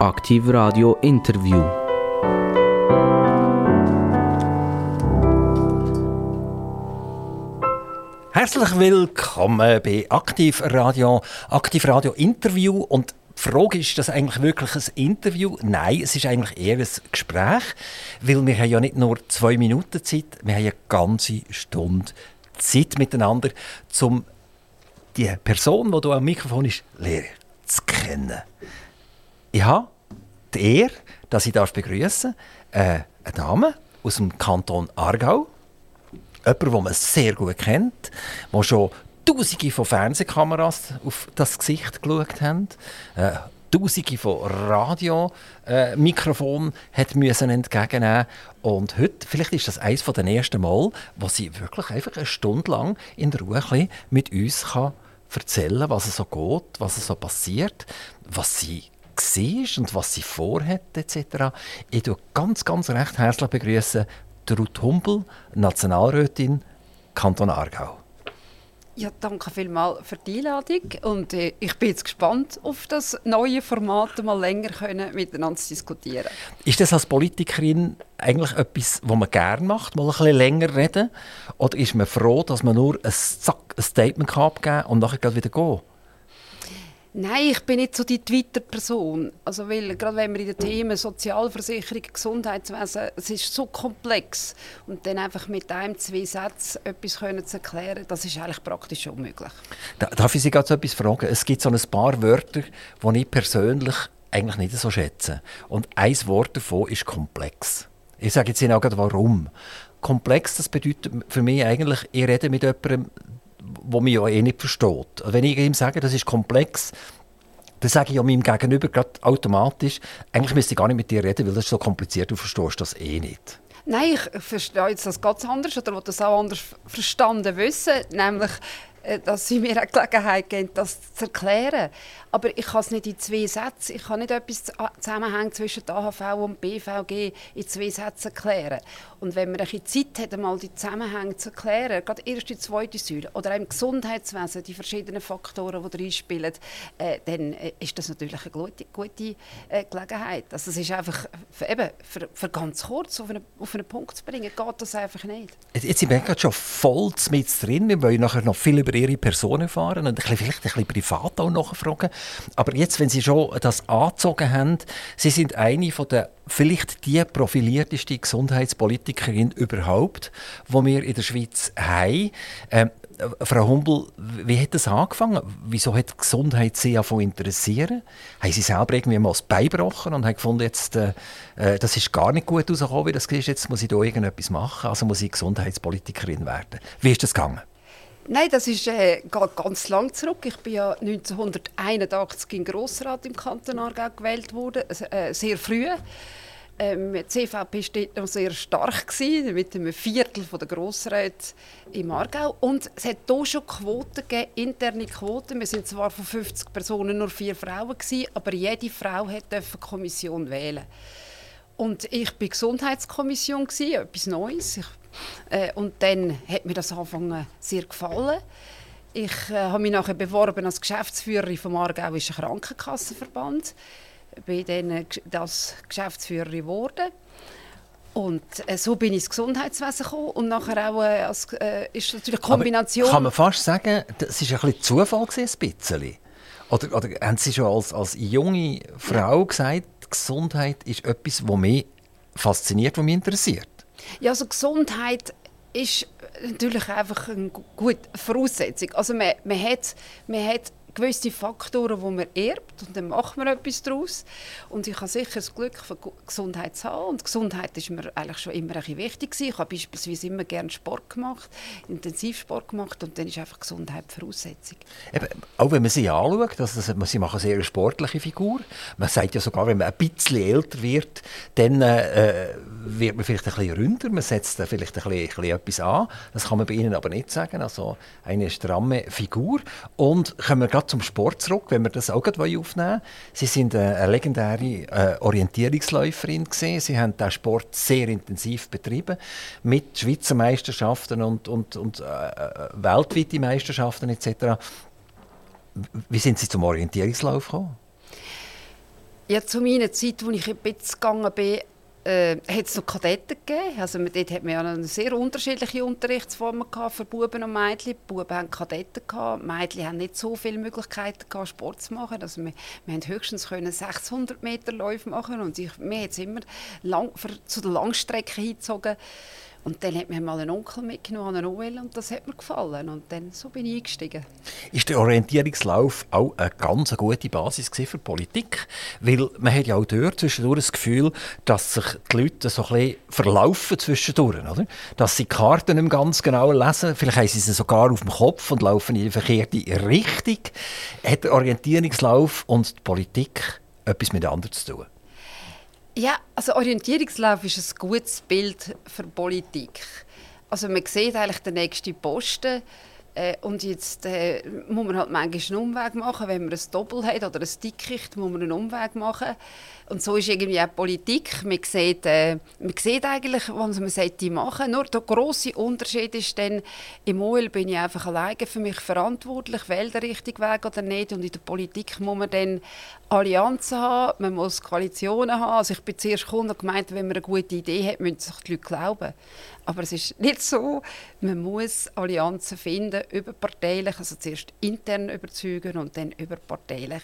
Aktiv Radio Interview. Herzlich willkommen bei Aktiv Radio, Aktiv Radio Interview und die Frage ist, ist das eigentlich wirklich ein Interview? Nein, es ist eigentlich eher ein Gespräch, weil wir haben ja nicht nur zwei Minuten Zeit, wir haben eine ganze Stunde Zeit miteinander, um die Person, die hier am Mikrofon ist, lernen zu kennen. Ich habe die Ehre, dass ich begrüßen darf, äh, eine Dame aus dem Kanton Aargau. Jemand, den man sehr gut kennt, der schon Tausende von Fernsehkameras auf das Gesicht geschaut haben. Äh, Tausende von Radiomikrofonen äh, müssen entgegennehmen und heute, vielleicht ist das eines der ersten Mal, wo sie wirklich einfach eine Stunde lang in der Ruhe mit uns kann erzählen, was es so geht, was es so passiert, was sie war und was sie vorhat etc. Ich begrüße ganz, ganz recht herzlich begrüßen Ruth Humpel, Nationalrätin Kanton Aargau. Ja, danke vielmals für die Einladung und äh, ich bin jetzt gespannt auf das neue Format, mal länger können miteinander zu diskutieren. Ist das als Politikerin eigentlich etwas, was man gerne macht, mal ein bisschen länger reden? Oder ist man froh, dass man nur ein, Zack, ein Statement abgeben kann und nachher wieder gehen? Nein, ich bin nicht so die Twitter-Person. Also, weil, gerade wenn wir in den Themen Sozialversicherung, Gesundheitswesen, es ist so komplex. Und dann einfach mit einem, zwei Sätzen etwas können zu erklären, das ist eigentlich praktisch unmöglich. Darf ich Sie gerade so etwas fragen? Es gibt so ein paar Wörter, die ich persönlich eigentlich nicht so schätze. Und ein Wort davon ist komplex. Ich sage jetzt Ihnen auch gerade, warum. Komplex, das bedeutet für mich eigentlich, ich rede mit jemandem, wo man ja eh nicht versteht. Wenn ich ihm sage, das ist komplex, dann sage ich ja meinem Gegenüber gerade automatisch, eigentlich müsste ich gar nicht mit dir reden, weil das ist so kompliziert, du verstehst das eh nicht. Nein, ich verstehe jetzt das ganz anders oder will das auch anders verstanden wissen, nämlich dass sie mir eine Gelegenheit geben, das zu erklären. Aber ich kann es nicht in zwei Sätzen, ich kann nicht etwas Zusammenhang zwischen AHV und BVG in zwei Sätzen erklären. Und wenn man ein Zeit hat, einmal die Zusammenhänge zu erklären, gerade erste, zweite Säule oder im Gesundheitswesen, die verschiedenen Faktoren, die reinspielen, äh, dann äh, ist das natürlich eine gute, gute äh, Gelegenheit. Also es ist einfach, für, eben, für, für ganz kurz auf einen, auf einen Punkt zu bringen, geht das einfach nicht. Jetzt sind wir gerade schon voll mit drin, wir wollen nachher noch viel über Ihre Person erfahren und vielleicht ein bisschen privat auch nachfragen. Aber jetzt, wenn Sie schon das angezogen haben, Sie sind eine von der vielleicht die profilierteste Gesundheitspolitikerin überhaupt, die wir in der Schweiz haben. Ähm, Frau Humbel, wie hat das angefangen? Wieso hat die Gesundheit Sie davon interessieren? Haben Sie selber irgendwie mal das Bein gebrochen und haben gefunden, jetzt, äh, äh, das ist gar nicht gut rausgekommen, wie das ist, jetzt muss ich da irgendetwas machen, also muss ich Gesundheitspolitikerin werden. Wie ist das gegangen? Nein, das ist äh, ganz lang zurück. Ich bin ja 1981 im Grossrat im Kanton Aargau gewählt worden, äh, sehr früh. Ähm, die CVP war noch sehr stark gewesen, mit einem Viertel der Grossräte im Aargau. Und es hat hier schon Quoten gegeben, interne Quoten. Wir sind zwar von 50 Personen nur vier Frauen gewesen, aber jede Frau durfte eine Kommission wählen. Und ich war Gesundheitskommission gewesen, etwas Neues. Ich, äh, und dann hat mir das anfangen sehr gefallen. Ich äh, habe mich nachher beworben als Geschäftsführerin vom Aargauischen Krankenkassenverband bin dann das Geschäftsführerin geworden. Und äh, so bin ich ins Gesundheitswesen gekommen und nachher auch äh, als, äh, ist natürlich eine Kombination... Aber kann man fast sagen, das war ein bisschen Zufall, gewesen, ein bisschen? Oder, oder haben Sie schon als, als junge Frau gesagt, Gesundheit ist etwas, was mich fasziniert, was mich interessiert? Ja, also Gesundheit ist natürlich einfach eine gute Voraussetzung. Also man, man, hat, man hat gewisse Faktoren, die man erbt und dann macht man etwas daraus. Und ich habe sicher das Glück, für Gesundheit zu haben. Und Gesundheit ist mir eigentlich schon immer ein wichtig gewesen. Ich habe beispielsweise immer gerne Sport gemacht, Intensivsport gemacht und dann ist einfach Gesundheit die Voraussetzung. Eben, auch wenn man sie anschaut, also sie machen eine sehr sportliche Figur. Man sagt ja sogar, wenn man ein bisschen älter wird, dann äh, wird man vielleicht ein bisschen ründer, man setzt da vielleicht ein bisschen, ein bisschen etwas an. Das kann man bei Ihnen aber nicht sagen. Also eine stramme Figur. Und kommen wir gerade zum Sport zurück, wenn wir das auch aufnehmen wollen. Sie sind eine legendäre äh, Orientierungsläuferin gewesen. Sie haben den Sport sehr intensiv betrieben mit Schweizer Meisterschaften und, und, und äh, äh weltweite Meisterschaften etc. Wie sind Sie zum Orientierungslauf gekommen? Ja, zu meiner Zeit, als ich ein bisschen gegangen bin, äh, hat es noch Kadetten gegeben. Also, dort hat man ja eine sehr unterschiedliche Unterrichtsformen gehabt für Buben und Mädchen. Die Buben hatten Kadetten, gehabt. Mädchen hatten nicht so viele Möglichkeiten, gehabt, Sport zu machen. Also, wir, wir haben höchstens können 600 Meter Läufe machen und ich, mir hat es immer lang, für, zu der Langstrecke hingezogen. Und dann hat mir mal einen Onkel mitgenommen an OL und das hat mir gefallen. Und dann so bin ich eingestiegen. Ist der Orientierungslauf auch eine ganz gute Basis für Politik? Weil man hat ja auch dort zwischendurch das Gefühl, dass sich die Leute so ein verlaufen zwischendurch. Oder? Dass sie die Karten nicht ganz genau lesen. Vielleicht haben sie sie sogar auf dem Kopf und laufen in die verkehrte Richtung. Hat der Orientierungslauf und die Politik etwas miteinander zu tun? Ja, also Orientierungslauf ist ein gutes Bild für Politik. Also man sieht eigentlich den nächsten Posten äh, und jetzt äh, muss man halt manchmal einen Umweg machen, wenn man ein Doppel hat oder ein Dickicht, muss man einen Umweg machen. Und so ist irgendwie auch Politik. Man sieht, äh, man sieht eigentlich, was man sollte machen. Nur der grosse Unterschied ist dann, im OL bin ich einfach alleine für mich verantwortlich, wähle den richtigen Weg oder nicht. Und in der Politik muss man dann Allianzen haben, man muss Koalitionen haben. Also ich bin zuerst und gemeint, wenn man eine gute Idee hat, müssen sich die Leute glauben. Aber es ist nicht so. Man muss Allianzen finden, überparteilich, also zuerst intern überzeugen und dann überparteilich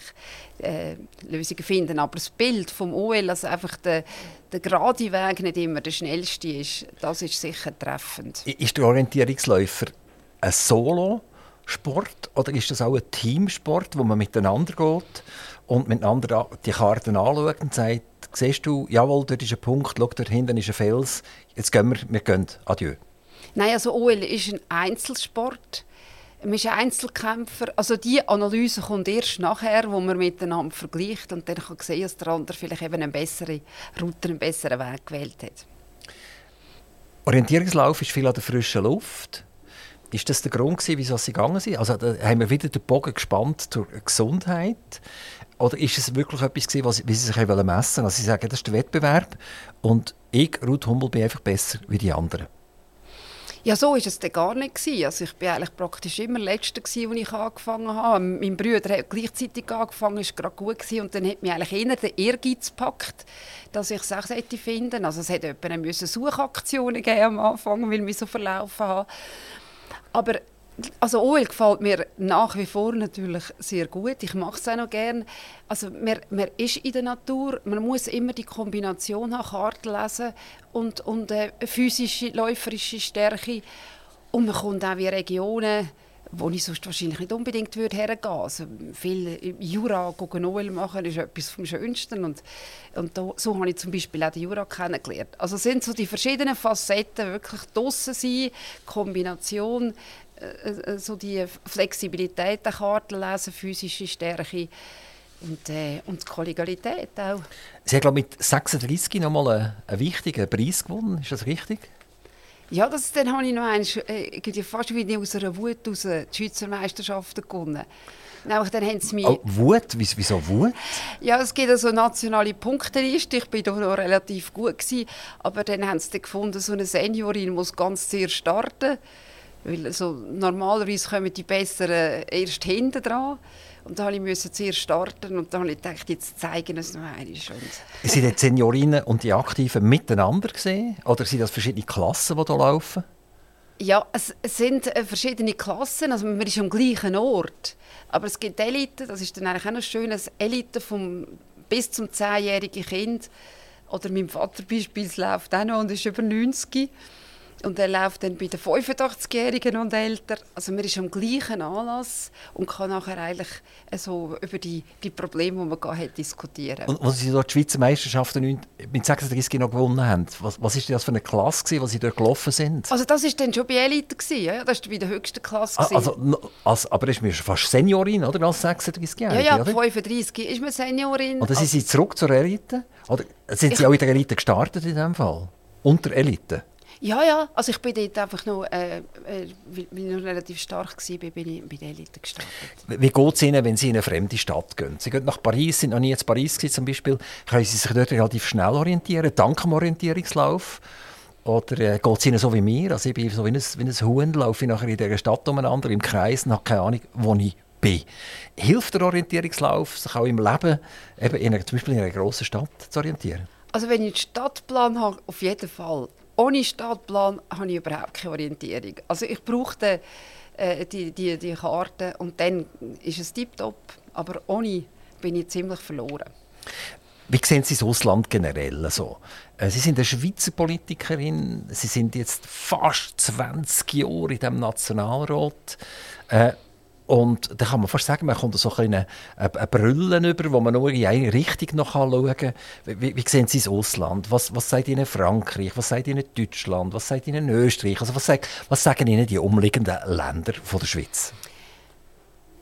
äh, Lösungen finden. Aber das Bild vom OL, also einfach der, der gerade Weg nicht immer der schnellste ist, das ist sicher treffend. Ist der Orientierungsläufer ein Solo-Sport oder ist das auch ein Teamsport, wo man miteinander geht und miteinander die Karten anschaut und sagt, siehst du, jawohl, dort ist ein Punkt, schau, dort hinten ist ein Fels, jetzt gehen wir, wir gehen, adieu. Nein, also OL ist ein Einzelsport. Man ist ein Einzelkämpfer. Also die Analyse kommt erst nachher, wo man miteinander vergleicht und dann kann sehen, dass der andere vielleicht eben eine bessere Route, einen besseren Weg gewählt hat. Orientierungslauf ist viel an der frischen Luft. Ist das der Grund, gewesen, wieso sie gegangen sind? Also haben wir wieder den Bogen gespannt zur Gesundheit. Oder ist es wirklich etwas, gewesen, was, wie sie sich messen wollen? Also sie sagen, das ist der Wettbewerb und ich, Ruth Hummel, bin einfach besser wie die anderen. Ja, so war es dann gar nicht. Also ich war eigentlich praktisch immer Letzte, als ich angefangen habe. Mein Bruder hat gleichzeitig angefangen, war gerade gut. Gewesen, und dann hat mich eigentlich eher der Ehrgeiz gepackt, dass ich es auch finden Also es hätte Suchaktionen gegeben am Anfang, weil mich so verlaufen habe. Aber also OL gefällt mir nach wie vor natürlich sehr gut. Ich mache es auch noch gerne. Also man, man ist in der Natur, man muss immer die Kombination haben, Karten lesen und, und äh, physische, läuferische Stärke. Und man kommt auch in Regionen, wo ich sonst wahrscheinlich nicht unbedingt würde hergehen würde. Also viel Jura OL machen ist etwas vom Schönsten und, und da, so habe ich zum Beispiel auch den Jura kennengelernt. Also sind so die verschiedenen Facetten, wirklich draussen sein, Kombination, äh, äh, so die Flexibilität der Karten lesen, physische Stärke und, äh, und die Kollegialität auch. Sie haben glaube mit 36 noch mal einen, einen wichtigen Preis gewonnen, ist das richtig? Ja, das, dann habe ich noch einen, äh, fast wie aus einer Wut aus die Schweizer Meisterschaften gewonnen. Nämlich, dann haben sie mich... Oh, Wut? Wieso Wut? Ja, es gibt also nationale Punkteliste. Ich war da noch relativ gut. Gewesen, aber dann haben sie gefunden, so eine Seniorin muss ganz sehr starten. Weil so, normalerweise kommen die Besseren erst hinten dran. Und da musste ich zuerst starten und dann habe ich gedacht, jetzt zeigen es noch einmal. sind die Seniorinnen und die Aktiven miteinander gesehen? Oder sind das verschiedene Klassen, die hier laufen? Ja, es sind äh, verschiedene Klassen, also man ist am gleichen Ort. Aber es gibt Elite, das ist dann eigentlich auch noch schön, eine Elite vom bis zum 10-jährigen Kind. Oder mein Vater beispielsweise läuft auch noch und ist über 90. Und er läuft dann bei den 85-Jährigen und älter. Also man ist am gleichen Anlass und kann nachher eigentlich so über die, die Probleme, die man hat, diskutieren. Und als Sie dort die Schweizer Meisterschaften mit 36 noch gewonnen haben, was, was ist das für eine Klasse, gewesen, was Sie dort gelaufen sind? Also das war dann schon bei Elite, gewesen, ja? das war bei der höchsten Klasse. Ah, also, also, aber ist man fast Seniorin, oder, als 36-Jährige? Ja, ja, oder? 35 ist man Seniorin. Oder sind Sie zurück zur Elite? Oder sind Sie ich, auch in der Elite gestartet in diesem Fall? Unter Elite? Ja, ja. Also ich bin dort einfach noch, äh, äh, weil ich noch relativ stark war, bin ich bei der Elite gestartet. Wie geht es Ihnen, wenn Sie in eine fremde Stadt gehen? Sie gehen nach Paris, sind noch nie in Paris gewesen, zum Beispiel. Können Sie sich dort relativ schnell orientieren, dank dem Orientierungslauf? Oder äh, geht es Ihnen so wie mir? Also ich bin so wie ein, wie ein Huhn, laufe ich nachher in dieser Stadt umeinander, im Kreis und habe keine Ahnung, wo ich bin. Hilft der Orientierungslauf, sich auch im Leben, eben in einer, zum Beispiel in einer grossen Stadt zu orientieren? Also wenn ich einen Stadtplan habe, auf jeden Fall. Ohne Stadtplan habe ich überhaupt keine Orientierung. Also ich brauche äh, die, die, die Karte und dann ist es tiptop. Aber ohne bin ich ziemlich verloren. Wie sehen Sie das Ausland generell so? Äh, Sie sind eine Schweizer Politikerin. Sie sind jetzt fast 20 Jahre in dem Nationalrat. Äh, und da kann man fast sagen, man kommt so eine, eine Brille über, wo man nur in eine Richtung noch schauen kann. Wie, wie sehen Sie das Ausland? Was, was sagt Ihnen Frankreich? Was sagt Ihnen Deutschland? Was sagt Ihnen Österreich? Also was, sagt, was sagen Ihnen die umliegenden Länder von der Schweiz?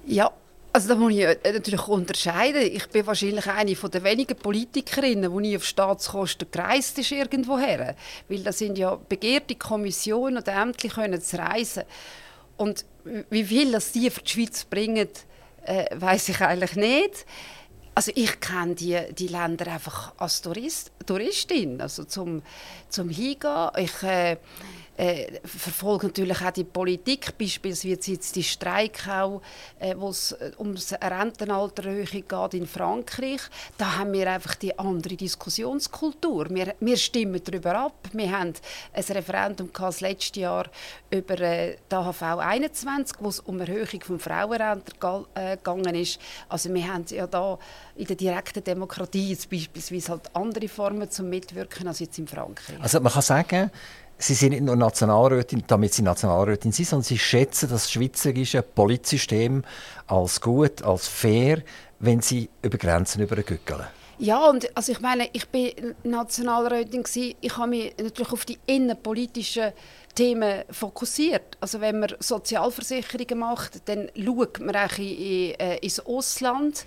Ja, also da muss ich äh, natürlich unterscheiden. Ich bin wahrscheinlich eine der wenigen Politikerinnen, die nie auf Staatskosten gereist ist irgendwoher. Weil das sind ja begehrte Kommissionen und Ämter können reisen. Und wie viel das die für die Schweiz bringen, äh, weiß ich eigentlich nicht. Also ich kenne die, die Länder einfach als Tourist, Touristin, also zum, zum Hingehen. Ich, äh, äh, verfolgen natürlich auch die Politik, beispielsweise jetzt die Streik äh, wo es äh, um Rentenaltererhöhung geht in Frankreich. Da haben wir einfach die andere Diskussionskultur. Wir, wir stimmen darüber ab. Wir haben ein Referendum das letzte Jahr über äh, die AHV 21, wo es um Erhöhung von Frauenrenten äh, gegangen ist. Also wir haben ja da in der direkten Demokratie jetzt beispielsweise halt andere Formen zum Mitwirken als jetzt in Frankreich. Also man kann sagen, Sie sind nicht nur Nationalrätin, damit Sie Nationalrätin sind, sondern Sie schätzen das schweizerische Polizsystem als gut, als fair, wenn Sie über Grenzen übergückeln. Ja, und also ich meine, ich bin Nationalrätin gewesen. Ich habe mich natürlich auf die innenpolitischen Themen fokussiert. Also wenn man Sozialversicherungen macht, dann schaut man auch in, in, äh, ins Ausland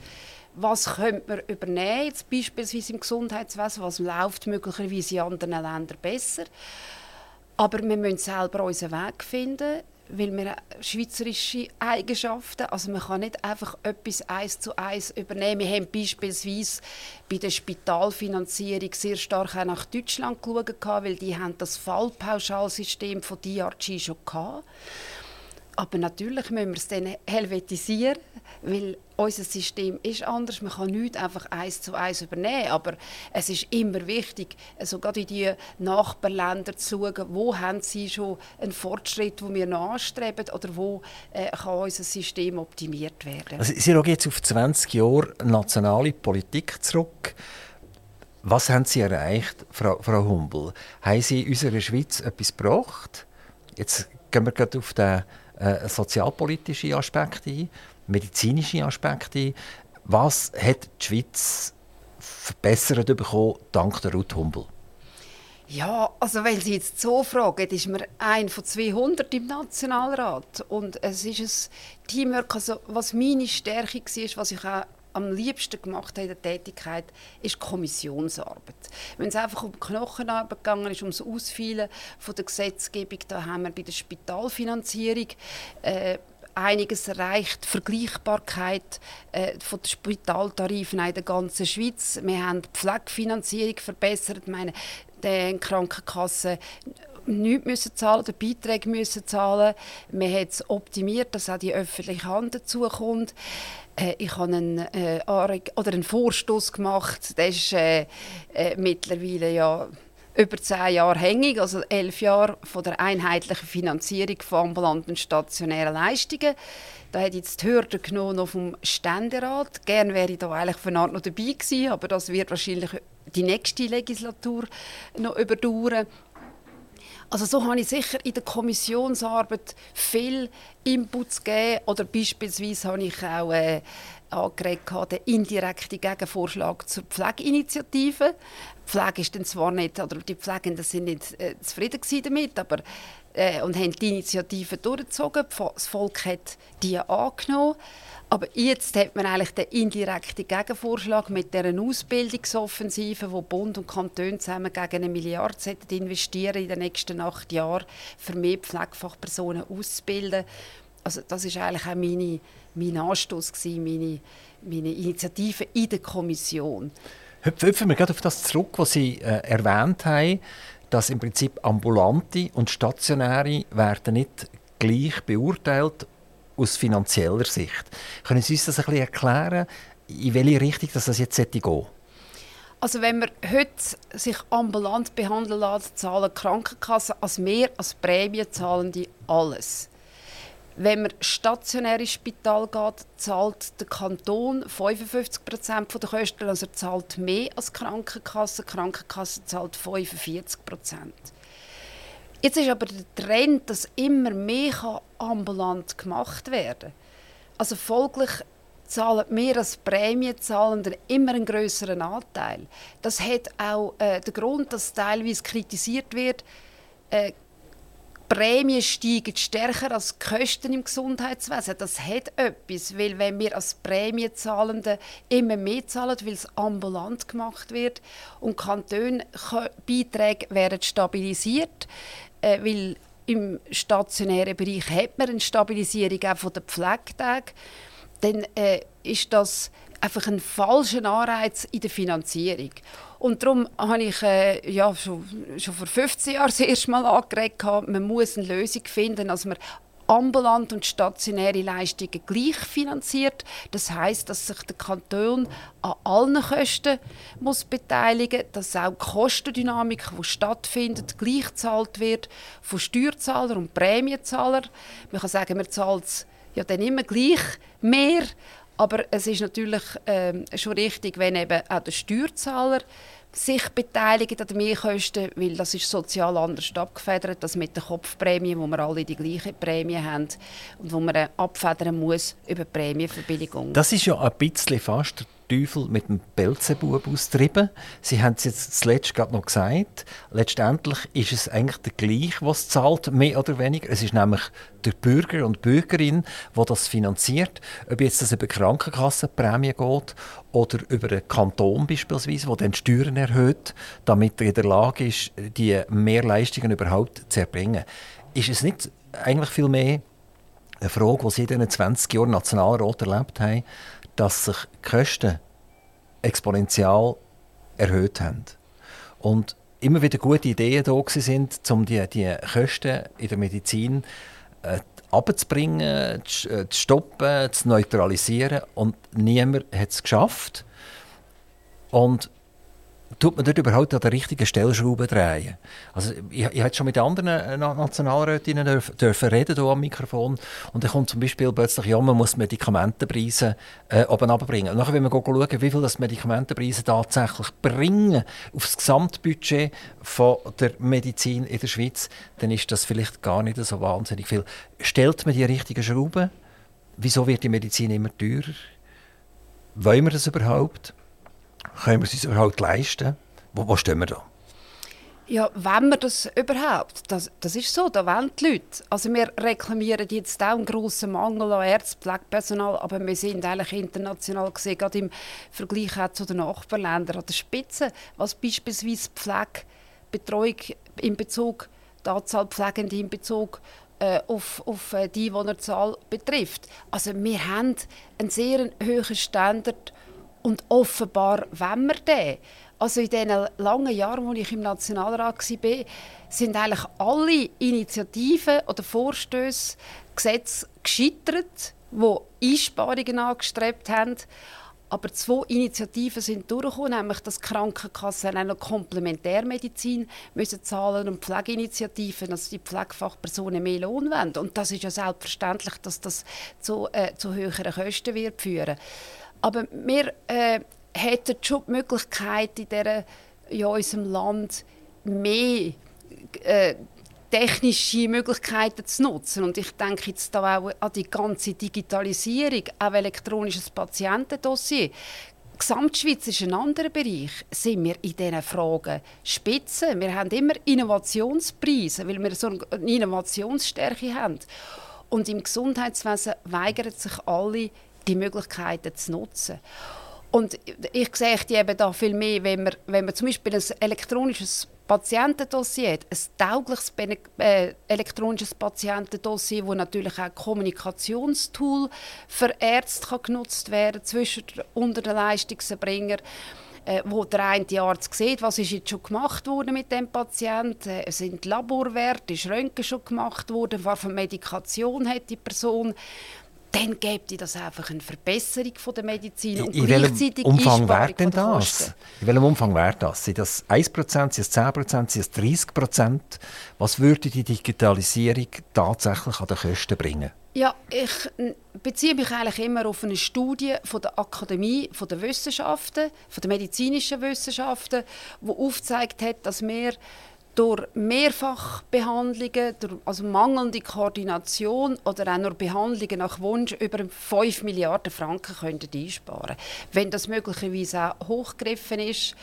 was könnte man übernehmen, jetzt beispielsweise im Gesundheitswesen, was läuft möglicherweise in anderen Ländern besser. Aber wir müssen selber unseren Weg finden, weil wir schweizerische Eigenschaften, also man kann nicht einfach etwas eins zu eins übernehmen. Wir haben beispielsweise bei der Spitalfinanzierung sehr stark auch nach Deutschland geschaut, weil die haben das Fallpauschalsystem von DRG schon hatten. Aber natürlich müssen wir es dann helvetisieren, weil unser System ist anders. Man kann nicht einfach eins zu eins übernehmen. Aber es ist immer wichtig, also gerade in die Nachbarländer zu schauen, wo haben sie schon einen Fortschritt, den wir anstreben, oder wo äh, kann unser System optimiert werden. Also sie schauen jetzt auf 20 Jahre nationale Politik zurück. Was haben Sie erreicht, Frau, Frau Humbel? Haben Sie unserer Schweiz etwas gebracht? Jetzt gehen wir gerade auf den äh, sozialpolitische Aspekte ein, medizinische Aspekte ein. Was hat die Schweiz verbessert bekommen dank der Ruth Humbel? Ja, also wenn Sie jetzt so fragen, ist man ein von 200 im Nationalrat und es ist ein Teamwork, also was meine Stärke war, was ich auch am liebsten gemacht habe in der Tätigkeit, ist Kommissionsarbeit. Wenn es einfach um Knochenarbeit gegangen ist, das Ausfeilen von der Gesetzgebung, da haben wir bei der Spitalfinanzierung äh, einiges erreicht. Vergleichbarkeit äh, von den Spitaltarifen in der ganzen Schweiz. Wir haben die Pflegefinanzierung verbessert. Ich meine, die Krankenkassen nichts müssen zahlen oder Beiträge müssen zahlen. Wir haben es optimiert, dass auch die öffentliche Hand dazukommt. Äh, ich habe einen, äh, oder einen Vorstoß gemacht, der ist äh, äh, mittlerweile ja über zehn Jahre hängig, also elf Jahre von der einheitlichen Finanzierung von ambulanten stationären Leistungen. Da hat jetzt die Hürde genommen vom Ständerat. Gerne wäre ich da eigentlich von Art noch dabei gewesen, aber das wird wahrscheinlich die nächste Legislatur noch überdauern. Also so habe ich sicher in der Kommissionsarbeit viel Inputs gegeben oder beispielsweise habe ich auch äh, angeregt, den indirekten Gegenvorschlag zur Pflegeinitiative. Die Pflege ist dann zwar nicht, oder die Pflegenden sind nicht äh, zufrieden damit, aber äh, und haben die Initiative durchgezogen. Das Volk hat die angenommen. Aber jetzt hat man eigentlich den indirekten Gegenvorschlag mit der Ausbildungsoffensive, wo Bund und Kanton zusammen gegen eine Milliarde investieren in den nächsten acht Jahren, für mehr Pflegefachpersonen auszubilden. Also das ist eigentlich auch meine, mein Anstoß meine, meine Initiative in der Kommission. Hüpfen wir gerade auf das zurück, was Sie äh, erwähnt haben, dass im Prinzip ambulante und stationäre werden nicht gleich beurteilt aus finanzieller Sicht. Können Sie uns das ein bisschen erklären, in welche Richtung das jetzt gehen sollte? Also wenn man heute sich ambulant behandeln lässt, zahlen Krankenkassen als mehr als Prämie zahlen die alles. Wenn man stationär ins Spital geht, zahlt der Kanton 55 Prozent der Kosten, also er zahlt mehr als die Krankenkasse. Die Krankenkasse zahlt 45 Prozent. Jetzt ist aber der Trend, dass immer mehr ambulant gemacht werden kann. Also folglich zahlen mehr als Prämiezahlender immer einen größeren Anteil. Das hat auch äh, den Grund, dass teilweise kritisiert wird, äh, Prämien steigen stärker als die Kosten im Gesundheitswesen. Das hat etwas, weil wenn wir als Prämiezahlende immer mehr zahlen, weil es ambulant gemacht wird und Kantonbeiträge werden stabilisiert, äh, weil im stationären Bereich hat man eine Stabilisierung auch von den Pflegetagen, dann äh, ist das einfach ein falscher Anreiz in der Finanzierung. Und darum habe ich äh, ja, schon, schon vor 15 Jahren das erste Mal angeregt, man muss eine Lösung finden, dass man ambulant und stationäre Leistungen gleich finanziert. Das heißt, dass sich der Kanton an allen Kosten muss beteiligen muss, dass auch die Kostendynamik, die stattfindet, gleich gezahlt wird von Steuerzahlern und Prämienzahlern. Man kann sagen, man zahlt es ja dann immer gleich mehr, aber es ist natürlich ähm, schon richtig, wenn eben auch der Steuerzahler sich beteiligen an den Mehrkosten, weil das ist sozial anders abgefedert, als mit der Kopfprämie, wo wir alle die gleiche Prämie haben und wo man abfedern muss über Prämienverbilligung. Das ist ja ein bisschen fast Teufel mit dem Belzebub austrieben. Sie haben es jetzt zuletzt gerade noch gesagt. Letztendlich ist es eigentlich der gleiche, was zahlt, mehr oder weniger. Es ist nämlich der Bürger und Bürgerin, wo das finanziert. Ob jetzt das über Krankenkassenprämie geht oder über einen Kanton beispielsweise, der dann Steuern erhöht, damit er in der Lage ist, die Mehrleistungen überhaupt zu erbringen. Ist es nicht eigentlich viel mehr eine Frage, die Sie in diesen 20 Jahren Nationalrat erlebt haben, dass sich die Kosten exponentiell erhöht haben. Und immer wieder gute Ideen da sind, um die, die Kosten in der Medizin äh, abzubringen, zu, äh, zu stoppen, zu neutralisieren. Und niemand hat es geschafft. Und tut man dort überhaupt an der richtigen Stellschraube drehen? Also ich, ich habe schon mit anderen äh, Nationalrätinnen dürfen, dürfen reden hier am Mikrofon und dann kommt zum Beispiel plötzlich, ja, man muss Medikamentenpreise äh, oben runterbringen. Und nachher, wenn wir schauen, wie viel das Medikamentenpreise tatsächlich bringen auf das Gesamtbudget von der Medizin in der Schweiz, dann ist das vielleicht gar nicht so wahnsinnig viel. Stellt man die richtigen Schrauben? Wieso wird die Medizin immer teurer? Wollen wir das überhaupt? Können wir es uns überhaupt leisten? Wo, wo stehen wir da? Ja, wenn wir das überhaupt? Das, das ist so, da wollen die Leute. Also wir reklamieren jetzt auch einen grossen Mangel an Ärzten, Pflegepersonal, aber wir sind eigentlich international gesehen, gerade im Vergleich auch zu den Nachbarländern, an der Spitze, was beispielsweise Pflegebetreuung in Bezug, die Anzahl Pflegende in Bezug äh, auf, auf äh, die Einwohnerzahl betrifft. Also wir haben einen sehr hohen Standard und offenbar wenn wir den. Also in den langen Jahren, wo ich im Nationalrat war, sind eigentlich alle Initiativen oder Vorstöße, Gesetze gescheitert, die Einsparungen angestrebt haben. Aber zwei Initiativen sind durchgekommen, nämlich dass Krankenkassen auch noch Komplementärmedizin müssen zahlen und Pflegeinitiativen, dass die Pflegefachpersonen mehr Lohn wollen. Und das ist ja selbstverständlich, dass das zu, äh, zu höheren Kosten wird führen. Aber wir äh, hätten schon die Möglichkeit, in, dieser, in unserem Land mehr äh, technische Möglichkeiten zu nutzen. Und ich denke jetzt da auch an die ganze Digitalisierung, auch elektronisches Patientendossier. Die Gesamtschweiz ist ein anderer Bereich. Sind wir in diesen Fragen spitze? Wir haben immer Innovationspreise, weil wir so eine Innovationsstärke haben. Und im Gesundheitswesen weigern sich alle, die Möglichkeiten zu nutzen. Und ich sehe die eben da viel mehr, wenn man, wenn man zum Beispiel ein elektronisches Patientendossier hat, ein taugliches äh, elektronisches Patientendossier, wo natürlich auch Kommunikationstool für Ärzte kann genutzt werden zwischen unter den Leistungserbringern äh, wo der eine Arzt sieht, was ist jetzt schon gemacht worden mit dem Patienten, äh, sind Laborwerte, ist Röntgen schon gemacht worden, was für Medikation hat die Person dann gäbe das einfach eine Verbesserung von der Medizin und in gleichzeitig welchem Umfang wäre denn das? In welchem Umfang wäre das? Sind das 1%, sind es 10%, sind es 30%? Was würde die Digitalisierung tatsächlich an den Kosten bringen? Ja, ich beziehe mich eigentlich immer auf eine Studie von der Akademie von der Wissenschaften, von der medizinischen Wissenschaften, die aufgezeigt hat, dass wir durch Mehrfachbehandlungen, durch also mangelnde Koordination oder auch nur Behandlungen nach Wunsch über 5 Milliarden Franken könnten einsparen Wenn das möglicherweise auch hochgegriffen ist,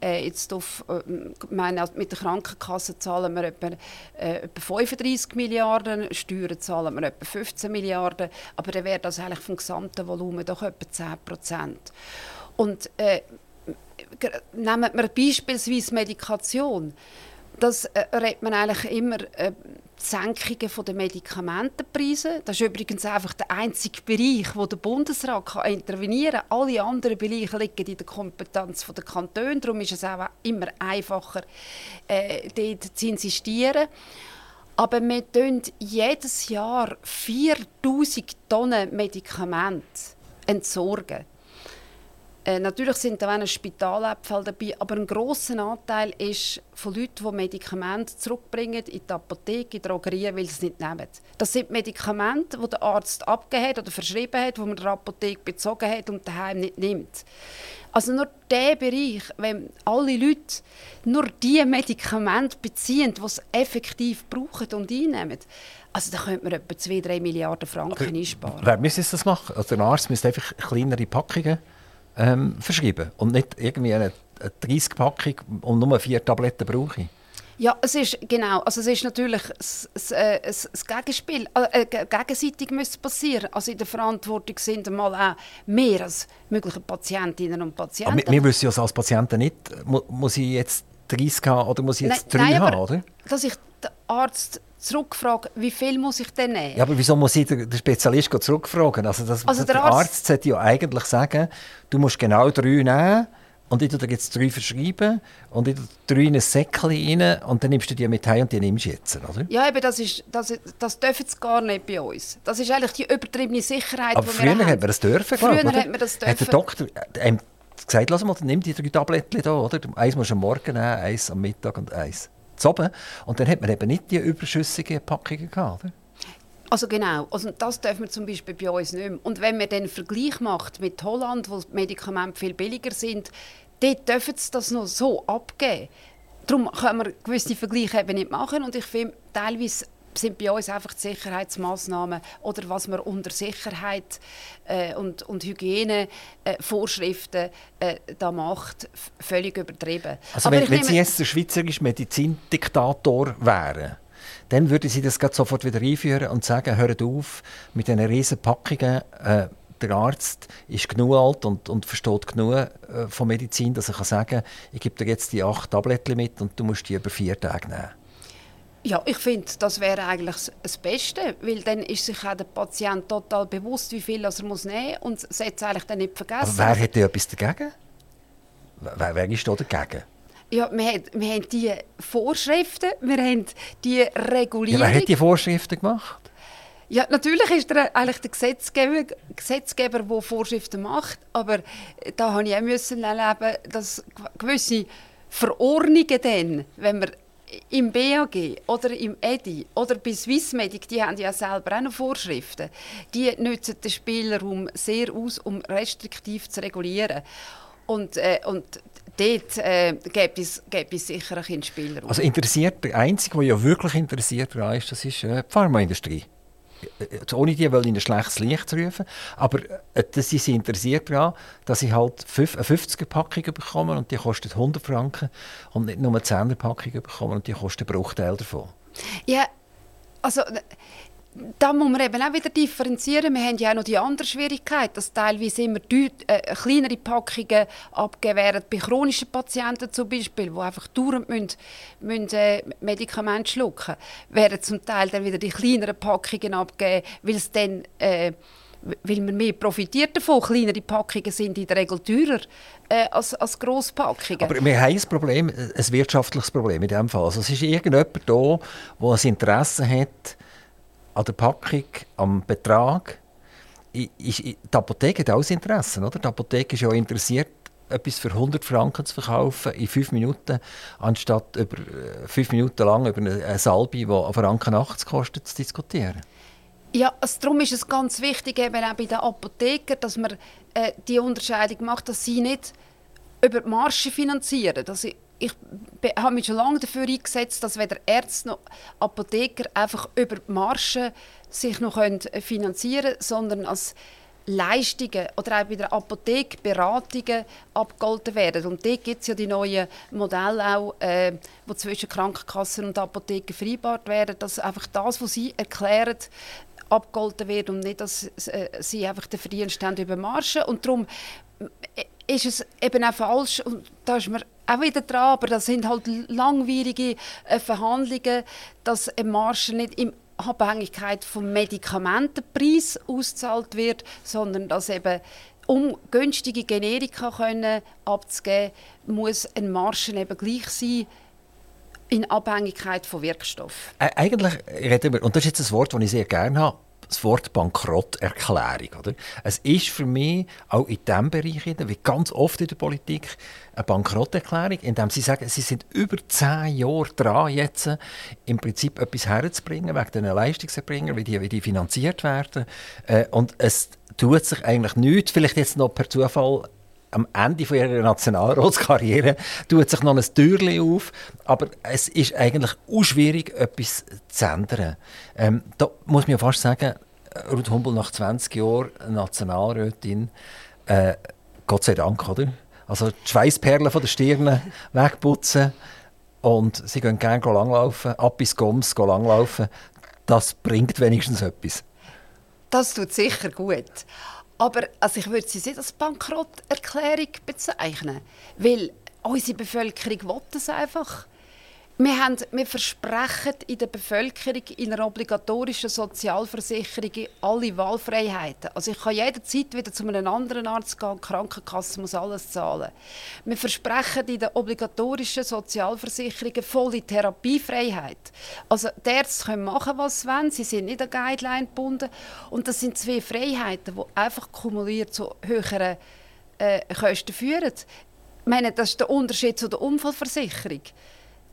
äh, jetzt auf, äh, meine, mit der Krankenkasse zahlen wir etwa, äh, etwa 35 Milliarden, Steuern zahlen wir etwa 15 Milliarden, aber dann wäre das eigentlich vom gesamten Volumen doch etwa 10 Prozent. Und äh, nehmen wir beispielsweise Medikation. Das äh, redet man eigentlich immer äh, Senkungen von der Medikamentenpreise. Das ist übrigens einfach der einzige Bereich, wo der Bundesrat kann intervenieren kann. Alle anderen Bereiche liegen in der Kompetenz der Kantone. Darum ist es auch immer einfacher, äh, dort zu insistieren. Aber wir tun jedes Jahr 4000 Tonnen Medikamente entsorgen. Äh, natürlich sind da auch ein Spitalabfall dabei, aber ein grosser Anteil ist von Leuten, die Medikamente zurückbringen in die Apotheke, in die Drogerien, weil sie es nicht nehmen. Das sind Medikamente, die der Arzt abgegeben hat oder verschrieben hat, die man der Apotheke bezogen hat und daheim nicht nimmt. Also nur der Bereich, wenn alle Leute nur die Medikamente beziehen, die sie effektiv brauchen und einnehmen, also da könnte man etwa 2-3 Milliarden Franken einsparen. Wer müsste das machen? Also der Arzt müsste einfach kleinere Packungen ähm, verschreiben und nicht irgendwie eine, eine 30-Packung und nur vier Tabletten brauche ich. Ja, es ist genau. Also es ist natürlich das, das, äh, das, Gegenspiel, äh, äh, gegenseitig müsste passieren. Also in der Verantwortung sind einmal auch mehr als mögliche Patientinnen und Aber Patienten. wir, wir wissen ja als Patienten nicht, mu muss ich jetzt 30 haben oder muss ich jetzt 3 nein, haben, aber, oder? Dass ich den Arzt zurückfrage, wie viel muss ich denn nehmen? Ja, aber wieso muss ich den, Spezialist zurückfragen? Also, das, Also der, Arzt, Arzt- sollte ja eigentlich sagen, du musst genau drei nehmen und ich tue jetzt drei verschreiben und ich tue drei in ein Säckchen rein und dann nimmst du die mit heim und die nimmst du jetzt, oder? Ja, eben, das, ist, das, das dürfen sie gar nicht bei uns. Das ist eigentlich die übertriebene Sicherheit, Aber die früher wir haben. hat man das dürfen, Früher glaub, hat man das Hat der dürfen. Doktor ähm, gesagt, lass mal, nimm die drei Tabletten hier, oder? Eins musst du am Morgen nehmen, eins am Mittag und eins zu oben. Und dann hat man eben nicht die überschüssigen Packungen gehabt, oder? Also genau, also das dürfen wir zum Beispiel bei uns nicht mehr. Und wenn man den Vergleich macht mit Holland, wo Medikamente viel billiger sind, dort dürfen sie das noch so abgeben. Darum können wir gewisse Vergleiche eben nicht machen und ich finde, teilweise sind bei uns einfach die Sicherheitsmaßnahmen oder was man unter Sicherheit äh, und, und Hygiene äh, äh, da macht, völlig übertrieben. Also Aber wenn, wenn nehme- Sie jetzt der schweizerische Medizindiktator wären, dann würden Sie das sofort wieder einführen und sagen, hört auf mit diesen riesen Packungen. Äh, der Arzt ist genug alt und, und versteht genug äh, von Medizin, dass er kann sagen kann, ich gebe dir jetzt die acht Tabletten mit und du musst die über vier Tage nehmen. Ja, ich finde, das wäre eigentlich das- Beste, weil dann ist sich auch der Patient total bewusst, wie viel er muss nehmen muss und es eigentlich dann nicht Aber vergessen. wer hätte etwas dagegen? Wer, wer ist da dagegen? ja, wir, haben, wir haben die Vorschriften, wir haben die Ja, Regulierung. wer hat die Vorschriften gemacht? Ja, natürlich ist der, eigentlich der Gesetzgeber, Gesetzgeber, der Vorschriften macht, aber da habe ich auch müssen erleben, dass gewisse Verordnungen dann, wenn wir im BAG oder im EDI oder bei Swissmedic, die haben ja selber auch noch Vorschriften, die nutzen den Spielraum sehr aus, um restriktiv zu regulieren. Und, äh, und dort äh, gibt es, gibt es sicher einen Spielraum. Also interessiert, der Einzige, der ja wirklich interessiert daran ist, das ist äh, die Pharmaindustrie. Ohne die will ich ein schlechtes Licht rufen. Aber äh, das sie interessiert daran, dass ich halt fünf- eine 50er-Packung bekomme und die kostet 100 Franken und nicht nur eine 10er-Packung bekomme und die kostet einen Bruchteil davon. Ja, also da muss man eben auch wieder differenzieren. Wir haben ja auch noch die andere Schwierigkeit, dass teilweise immer deut äh, kleinere Packungen abgegeben bei chronischen Patienten zum Beispiel, die einfach dauernd müssen, müssen, äh, Medikamente schlucken werden zum Teil dann wieder die kleineren Packungen abgegeben, weil es dann... Äh, weil man mehr profitiert davon. Kleinere Packungen sind in der Regel teurer äh, als, als Grosspackungen. Aber wir haben ein Problem, ein wirtschaftliches Problem in diesem Fall. Also es ist irgendjemand da, der ein Interesse hat an der Packung, am Betrag ist, die Apotheke hat auch Interesse, oder? Die Apotheke ist ja interessiert, etwas für 100 Franken zu verkaufen in 5 Minuten, anstatt über 5 äh, Minuten lang über eine Salbe, die einen Franken 80 kostet, zu diskutieren. Ja, also darum ist es ganz wichtig, eben auch bei den Apothekern, dass man äh, die Unterscheidung macht, dass sie nicht über die Marge finanzieren. Dass ich, ich habe mich schon lange dafür eingesetzt, dass weder Ärzte noch Apotheker einfach über Marge sich noch finanzieren können, sondern als Leistungen oder auch bei der Apotheke Beratungen abgehalten werden. Und dort gibt es ja die neuen Modelle auch, äh, wo zwischen Krankenkassen und Apotheken vereinbart werden, dass einfach das, was sie erklären, abgehalten wird und nicht, dass äh, sie einfach den Verdienst haben über Margen. Und darum äh, ist es eben auch falsch, und da ist man auch wieder dran, aber das sind halt langwierige äh, Verhandlungen, dass eine Marge nicht im Abhängigkeit vom Medikamentenpreis ausgezahlt wird, sondern dass eben um günstige Generika können abzugeben, muss ein Margen eben gleich sein in Abhängigkeit von Wirkstoff. Äh, eigentlich reden wir, und das ist jetzt ein Wort, das ich sehr gerne habe, das Wort Bankrotterklärung. Oder? Es ist für mich auch in diesem Bereich, wie ganz oft in der Politik, eine Bankrotterklärung, indem sie sagen, sie sind über zehn Jahre dran, jetzt im Prinzip etwas herzubringen, wegen den Leistungserbringern, wie die, wie die finanziert werden. Äh, und es tut sich eigentlich nichts, vielleicht jetzt noch per Zufall am Ende von ihrer Nationalratskarriere tut sich noch ein Türchen auf, aber es ist eigentlich auch schwierig, etwas zu ändern. Ähm, da muss man fast sagen, Ruth Humbel nach 20 Jahren Nationalrätin, äh, Gott sei Dank, oder? Also die Schweißperlen von der Stirn wegputzen und sie gehen gerne langlaufen, ab bis Goms langlaufen. Das bringt wenigstens etwas. Das tut sicher gut. Aber also ich würde sie nicht als Bankrotterklärung bezeichnen, weil unsere Bevölkerung will das einfach. Wir, haben, wir versprechen in der Bevölkerung in einer obligatorischen Sozialversicherung alle Wahlfreiheiten. Also ich kann jederzeit wieder zu einem anderen Arzt gehen, die Krankenkasse muss alles zahlen. Wir versprechen in der obligatorischen Sozialversicherung volle Therapiefreiheit. Also die Ärzte können machen, was sie wollen, sie sind nicht an Guideline gebunden. Und das sind zwei Freiheiten, die einfach kumuliert zu höheren äh, Kosten führen. Ich meine, das ist der Unterschied zu der Unfallversicherung.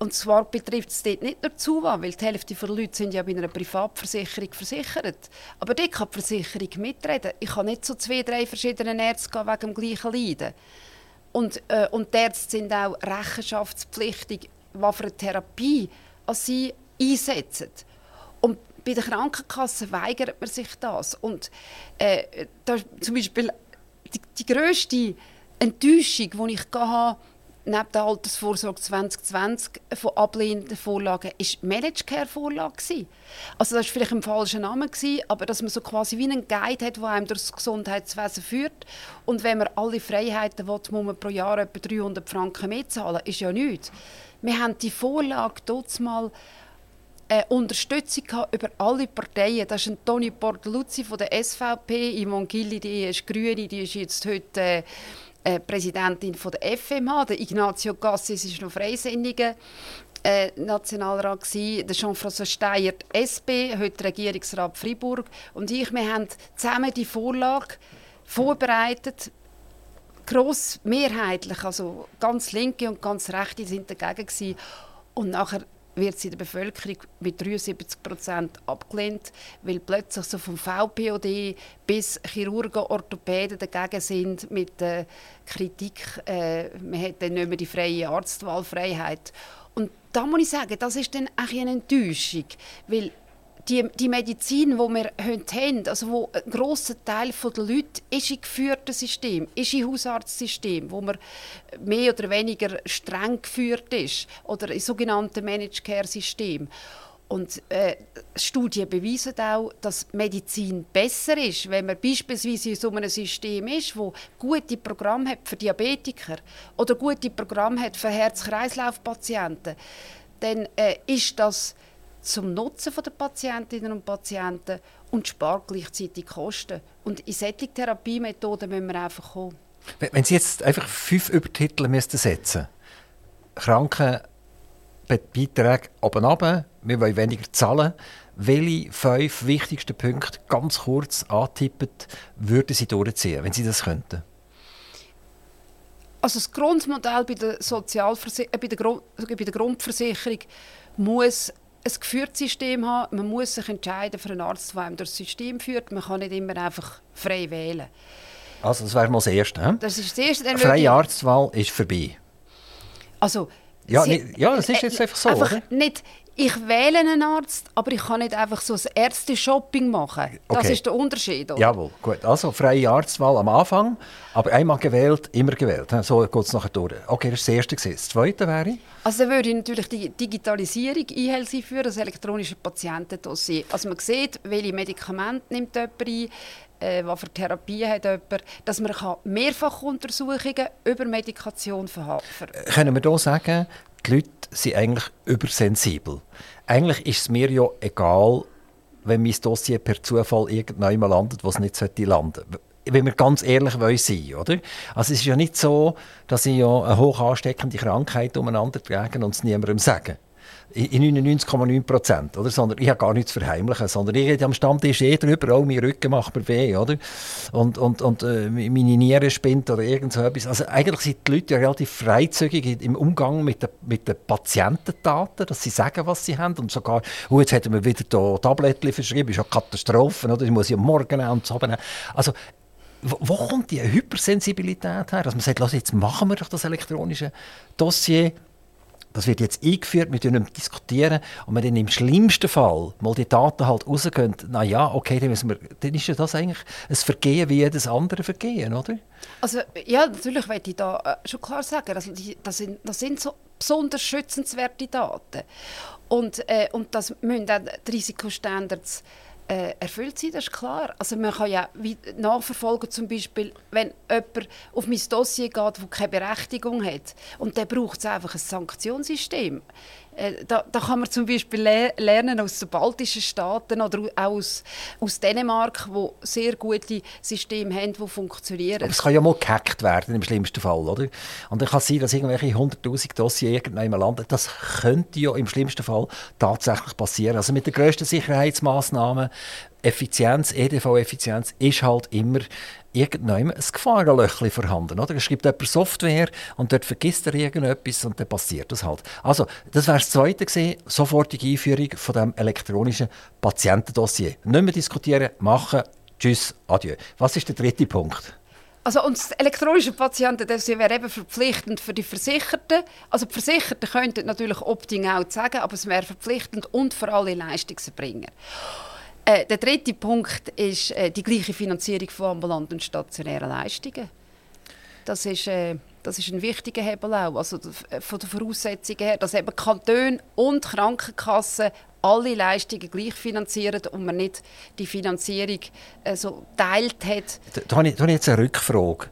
Und zwar betrifft es dort nicht nur Zuwa, weil die Hälfte der Leute sind ja bei einer Privatversicherung versichert. Aber dort kann die Versicherung mitreden. Ich kann nicht zu zwei, drei verschiedenen Ärzten gehen wegen dem gleichen Leiden. Und, äh, und die Ärzte sind auch rechenschaftspflichtig, was für eine Therapie sie einsetzen. Und bei der Krankenkasse weigert man sich das. Und äh, da zum Beispiel die, die grösste Enttäuschung, die ich hatte, neben der Altersvorsorge 2020 von ablehnenden Vorlagen ist die Managed Care Vorlage Also das war vielleicht ein falscher Name aber dass man so quasi wie einen Guide hat, der einem durch das Gesundheitswesen führt und wenn man alle Freiheiten will, muss man pro Jahr etwa 300 Franken mehr zahlen, ist ja nichts. Wir haben die Vorlage dort mal äh, Unterstützung über alle Parteien. Das ist ein Toni Bortoluzzi von der SVP, Imon Gilli, die ist Grüne, die ist jetzt heute äh, äh, Präsidentin von der FMH, der Ignazio Gassis ist noch Freisinniger äh, Nationalrat gewesen, der Jean-François Steyer, SP, heute Regierungsrat Fribourg und ich, wir haben zusammen die Vorlage vorbereitet, gross mehrheitlich, also ganz Linke und ganz Rechte sind dagegen gewesen. und nachher wird sie in der Bevölkerung mit 73 Prozent abgelehnt, weil plötzlich so vom VPOD bis Chirurgen, Orthopäden dagegen sind mit der Kritik, äh, man dann nicht mehr die freie Arztwahlfreiheit. Und da muss ich sagen, das ist dann eigentlich eine Enttäuschung, weil die, die Medizin, die wir heute haben, also wo ein grosser Teil der Leute ist in geführten System, ist in Hausarztsystem, wo man mehr oder weniger streng geführt ist, oder in sogenannten Managed Care System. Und äh, Studien beweisen auch, dass Medizin besser ist, wenn man beispielsweise in so einem System ist, wo gute Programme hat für Diabetiker oder gute Programme hat für Herz-Kreislauf-Patienten, dann äh, ist das zum Nutzen der Patientinnen und Patienten und spart gleichzeitig Kosten. Und in solche Therapiemethoden müssen wir einfach kommen. Wenn Sie jetzt einfach fünf Übertitel müssten setzen Krankenbeiträge oben runter, wir wollen weniger zahlen, welche fünf wichtigsten Punkte ganz kurz antippen, würden Sie durchziehen, wenn Sie das könnten? Also das Grundmodell bei der, Sozialversi äh, bei der, Grund bei der Grundversicherung muss ein geführtes System haben. Man muss sich entscheiden für einen Arzt, der einem das System führt. Man kann nicht immer einfach frei wählen. Also das wäre mal das Erste. He? Das ist das Erste. Freie Arztwahl ist vorbei. Also, ja, nicht, ja, das ist jetzt einfach so, einfach oder? Nicht, ich wähle einen Arzt, aber ich kann nicht einfach so ein Ärzte-Shopping machen. Das Okay. ist der Unterschied. Oder? Jawohl, gut. Also freie Arztwahl am Anfang, aber einmal gewählt, immer gewählt. So geht es nachher durch. Okay, das ist das Erste. Das Zweite wäre? Also dann würde ich natürlich die Digitalisierung einhelfen für das elektronische Patientendossier. Also man sieht, welche Medikamente nimmt jemand ein, äh, was für Therapien hat jemand, dass man kann Mehrfachuntersuchungen über Medikation verha- ver können wir hier sagen, die Leute sind eigentlich übersensibel. Eigentlich ist es mir ja egal, wenn mein Dossier per Zufall irgendwann landet, wo es nicht sollte landen wenn wir ganz ehrlich sein, oder? Also es ist ja nicht so, dass ich ja eine hoch ansteckende Krankheit umeinander trage und es niemandem sagen. In in 99,9 Prozent, oder? Sondern ich habe gar nichts zu verheimlichen, sondern ich am Stammtisch eh drüber, auch mein Rücken macht mir weh, oder? Und, und, und äh, meine Niere spinnt oder irgend so etwas. Also eigentlich sind die Leute ja relativ freizügig im Umgang mit den, mit den Patientendaten, dass sie sagen, was sie haben und sogar, oh, jetzt hätten wir wieder da Tablettchen verschrieben, ist ja Katastrophe, oder? Ich muss ja morgen nehmen und so nehmen. Also wo kommt die Hypersensibilität her, dass man sagt, lass, jetzt machen wir doch das elektronische Dossier, das wird jetzt eingeführt, wir diskutieren diskutieren und wenn dann im schlimmsten Fall mal die Daten halt rausgehen, na ja, okay, dann, müssen wir, dann ist ja das eigentlich ein Vergehen wie jedes andere Vergehen, oder? Also ja, natürlich möchte ich da äh, schon klar sagen, also die, das, sind, das sind so besonders schützenswerte Daten. Und, äh, und das müssen auch die Risikostandards erfüllt sein, das ist klar. Also man kann ja nachverfolgen, zum Beispiel, wenn jemand auf mein Dossier geht, das keine Berechtigung hat, und dann braucht es einfach ein Sanktionssystem. Äh, da, da kann man zum Beispiel le lernen aus den baltischen Staaten oder auch aus, aus Dänemark, wo sehr gute Systeme haben, die funktionieren. Aber es kann ja mal gehackt werden, im schlimmsten Fall, oder? Und dann kann es sein, dass irgendwelche 100'000 Dossiers irgendwann mal landen. Das könnte ja im schlimmsten Fall tatsächlich passieren. Also mit den grössten Sicherheitsmaßnahmen, Effizienz, EDV-Effizienz, ist halt immer irgendwann ein Gefahrenlöchchen vorhanden. Oder? Es schreibt jemand Software und dort vergisst er irgendetwas und dann passiert das halt. Also, das wäre das Zweite gewesen, sofortige Einführung von dem elektronischen Patientendossier. Nicht mehr diskutieren, machen, tschüss, adieu. Was ist der dritte Punkt? Also und das elektronische Patientendossier wäre eben verpflichtend für die Versicherten. Also die Versicherten könnten natürlich Opting-out sagen, aber es wäre verpflichtend und für alle Leistungserbringer. Äh, der dritte Punkt ist äh, die gleiche Finanzierung von ambulanten und stationären Leistungen. Das ist, äh, das ist ein wichtiger Hebel auch, also d- von den Voraussetzungen her, dass eben Kantone und Krankenkassen alle Leistungen gleich finanzieren und man nicht die Finanzierung äh, so teilt hat. Da, da habe ich, da habe ich jetzt eine Rückfrage.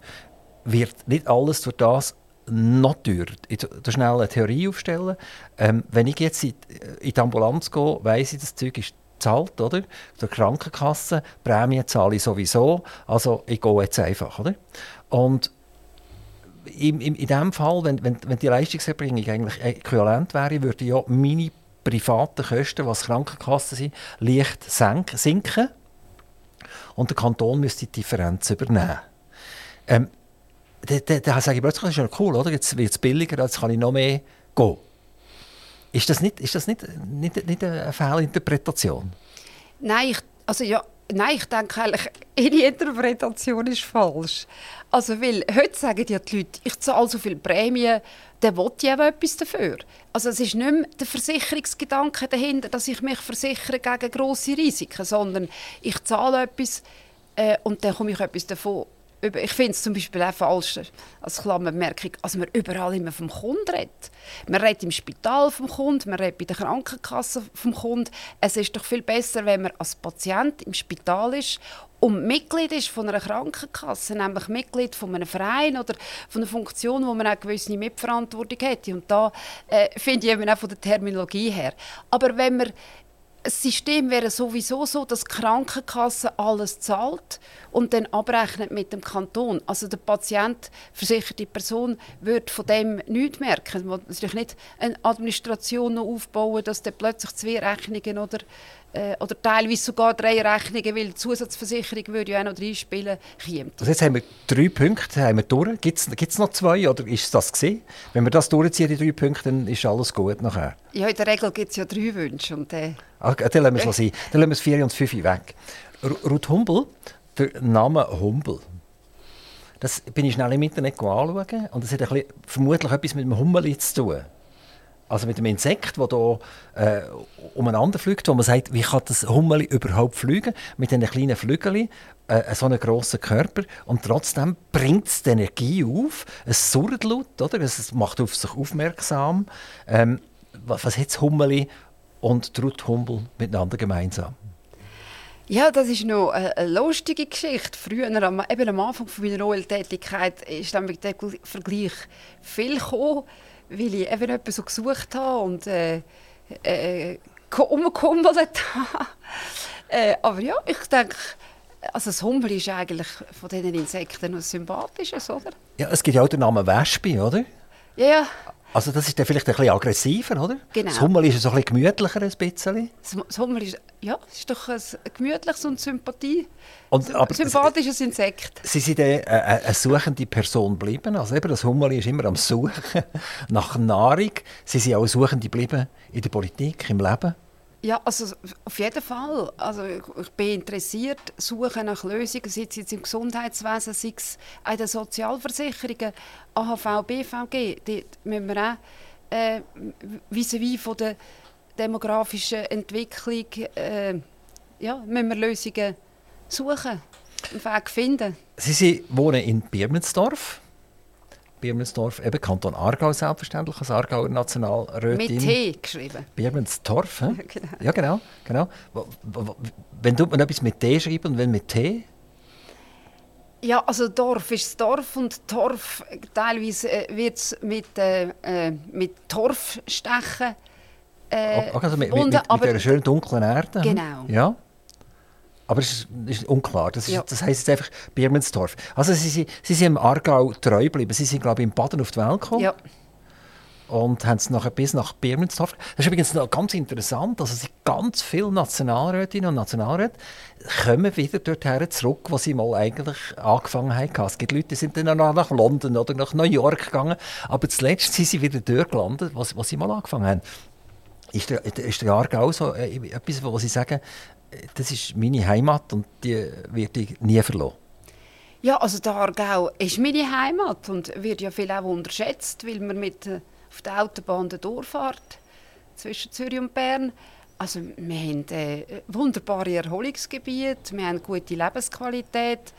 Wird nicht alles durch das noch teurer? Ich da schnell eine Theorie aufstellen. Ähm, wenn ich jetzt in, in die Ambulanz gehe, weiss ich, das Zeug ist bezahlt, oder? Der Krankenkasse, Prämie zahle ich sowieso. Also ich gehe jetzt einfach, oder? Und in, in, in dem Fall, wenn, wenn, wenn die Leistungserbringung eigentlich äquivalent wäre, würde ja meine privaten Kosten, was Krankenkassen sind, leicht sinken und der Kanton müsste die Differenz übernehmen. Ähm, da, da, da sage ich plötzlich, das ist ja cool, oder? Jetzt wird es billiger, jetzt kann ich noch mehr gehen. Ist das nicht, ist das nicht, nicht, nicht eine Fehlinterpretation? Nein, ich, also ja, nein, ich denke eigentlich, Ihre Interpretation ist falsch. Also, weil heute sagen ja die Leute, ich zahle so viel Prämie, dann will ich auch etwas dafür. Also es ist nicht mehr der Versicherungsgedanke dahinter, dass ich mich versichere gegen grosse Risiken, sondern ich zahle etwas äh, und dann komme ich etwas davon. Ich finde es zum Beispiel auch falsch, als Klammerbemerkung, dass man überall immer vom Kunden redet. Man redet im Spital vom Kunden, man redet bei der Krankenkasse vom Kunden. Es ist doch viel besser, wenn man als Patient im Spital ist und Mitglied ist von einer Krankenkasse, nämlich Mitglied von einem Verein oder von einer Funktion, wo man auch gewisse Mitverantwortung hätte. Und da äh, finde ich eben auch von der Terminologie her. Aber wenn man das System wäre sowieso so, dass die Krankenkasse alles zahlt und dann abrechnet mit dem Kanton. Also der Patient, versicherte Person, würde von dem nichts merken. Man muss natürlich nicht eine Administration noch aufbauen, dass dann plötzlich zwei Rechnungen oder äh, oder teilweise sogar drei Rechnungen, weil die Zusatzversicherung würde ja auch noch reinspielen, kommt. Also jetzt haben wir drei Punkte haben wir durch. Gibt es noch zwei oder ist das gesehen? Wenn wir das durchziehen, die drei Punkte, dann ist alles gut nachher. Ja, in der Regel gibt es ja drei Wünsche. Und, äh, ah, dann lassen wir es sein. Dann lassen wir es vier und fünf weg. Ruth Humbel, der Name Humbel. Das bin ich schnell im Internet anschauen und das hat ein bisschen, vermutlich etwas mit dem Hummeli zu tun. Also mit dem Insekt, das hier äh, umeinander fliegt, wo man sagt, wie kann das Hummeli überhaupt fliegen? Mit diesen kleinen Flügeln, äh, so einem grossen Körper. Und trotzdem bringt es die Energie auf. Es surrt laut, oder? Es macht auf sich aufmerksam. Ähm, was, hat das Hummeli und die Ruth miteinander gemeinsam? Ja, das ist noch eine, lustige Geschichte. Früher, eben am Anfang meiner OL-Tätigkeit, ist dann mit dem Vergleich viel gekommen weil ich eben etwas so gesucht habe und äh, äh, umgekummelt habe. äh, aber ja, ich denke, also das Hummel ist eigentlich von diesen Insekten noch sympathisches, oder? Ja, es gibt ja auch den Namen Wespe, oder? Ja, ja. Also das ist dann vielleicht ein bisschen aggressiver, oder? Genau. Das Hummel ist so ein bisschen gemütlicher, ein bisschen. Das Hummel ist, ja, ist doch ein gemütliches und Sympathie. Und, aber sympathisches Insekt. Sie sind eine, eine suchende Person geblieben. Also eben, das Hummel ist immer am Suchen nach Nahrung. Sie sind auch suchende geblieben in der Politik, im Leben. Ja, also auf jeden Fall. Also ich bin interessiert, suche nach Lösungen, sei es jetzt im Gesundheitswesen, sei es in den Sozialversicherungen, AHV, BVG. Dort müssen wir auch äh, vis-à-vis von der demografischen Entwicklung äh, ja, müssen wir Lösungen suchen, einen Weg finden. Sie, Sie wohnen in Birmensdorf. Birmensdorf, eben Kanton Aargau selbstverständlich, als Aargauer Nationalrätin. Mit T geschrieben. Birmensdorf, genau. ja genau. genau. Wenn tut man etwas mit T schreiben und wenn mit T? Ja, also Dorf ist das Dorf und Torf, teilweise äh, wird es mit, äh, äh, mit Torfstechen äh, also mit, mit, mit, mit dieser schönen dunklen Erde. Genau. Ja. Aber es ist, ist, unklar. Das, ist, ja. das heisst jetzt einfach Birmensdorf. Also Sie, Sie, Sie sind im Aargau treu geblieben. Sie sind, glaube ich, in Baden auf die Welt gekommen. Ja. Und haben es nachher bis nach Birmensdorf. Das ist übrigens noch ganz interessant. Also ganz viele Nationalrätinnen und Nationalräte kommen wieder dorthin zurück, wo sie mal eigentlich angefangen haben. Es gibt Leute, die sind dann nach London oder nach New York gegangen. Aber zuletzt sind sie wieder dort gelandet, wo, wo sie mal angefangen haben. Ist der, ist der Aargau so äh, etwas, wo Sie sagen, das ist meine Heimat und die werde ich nie verloren. Ja, also der Aargau ist meine Heimat und wird ja viel auch unterschätzt, weil man mit äh, auf der Autobahn durchfährt zwischen Zürich und Bern. Also wir haben äh, wunderbare Erholungsgebiete, wir haben gute Lebensqualität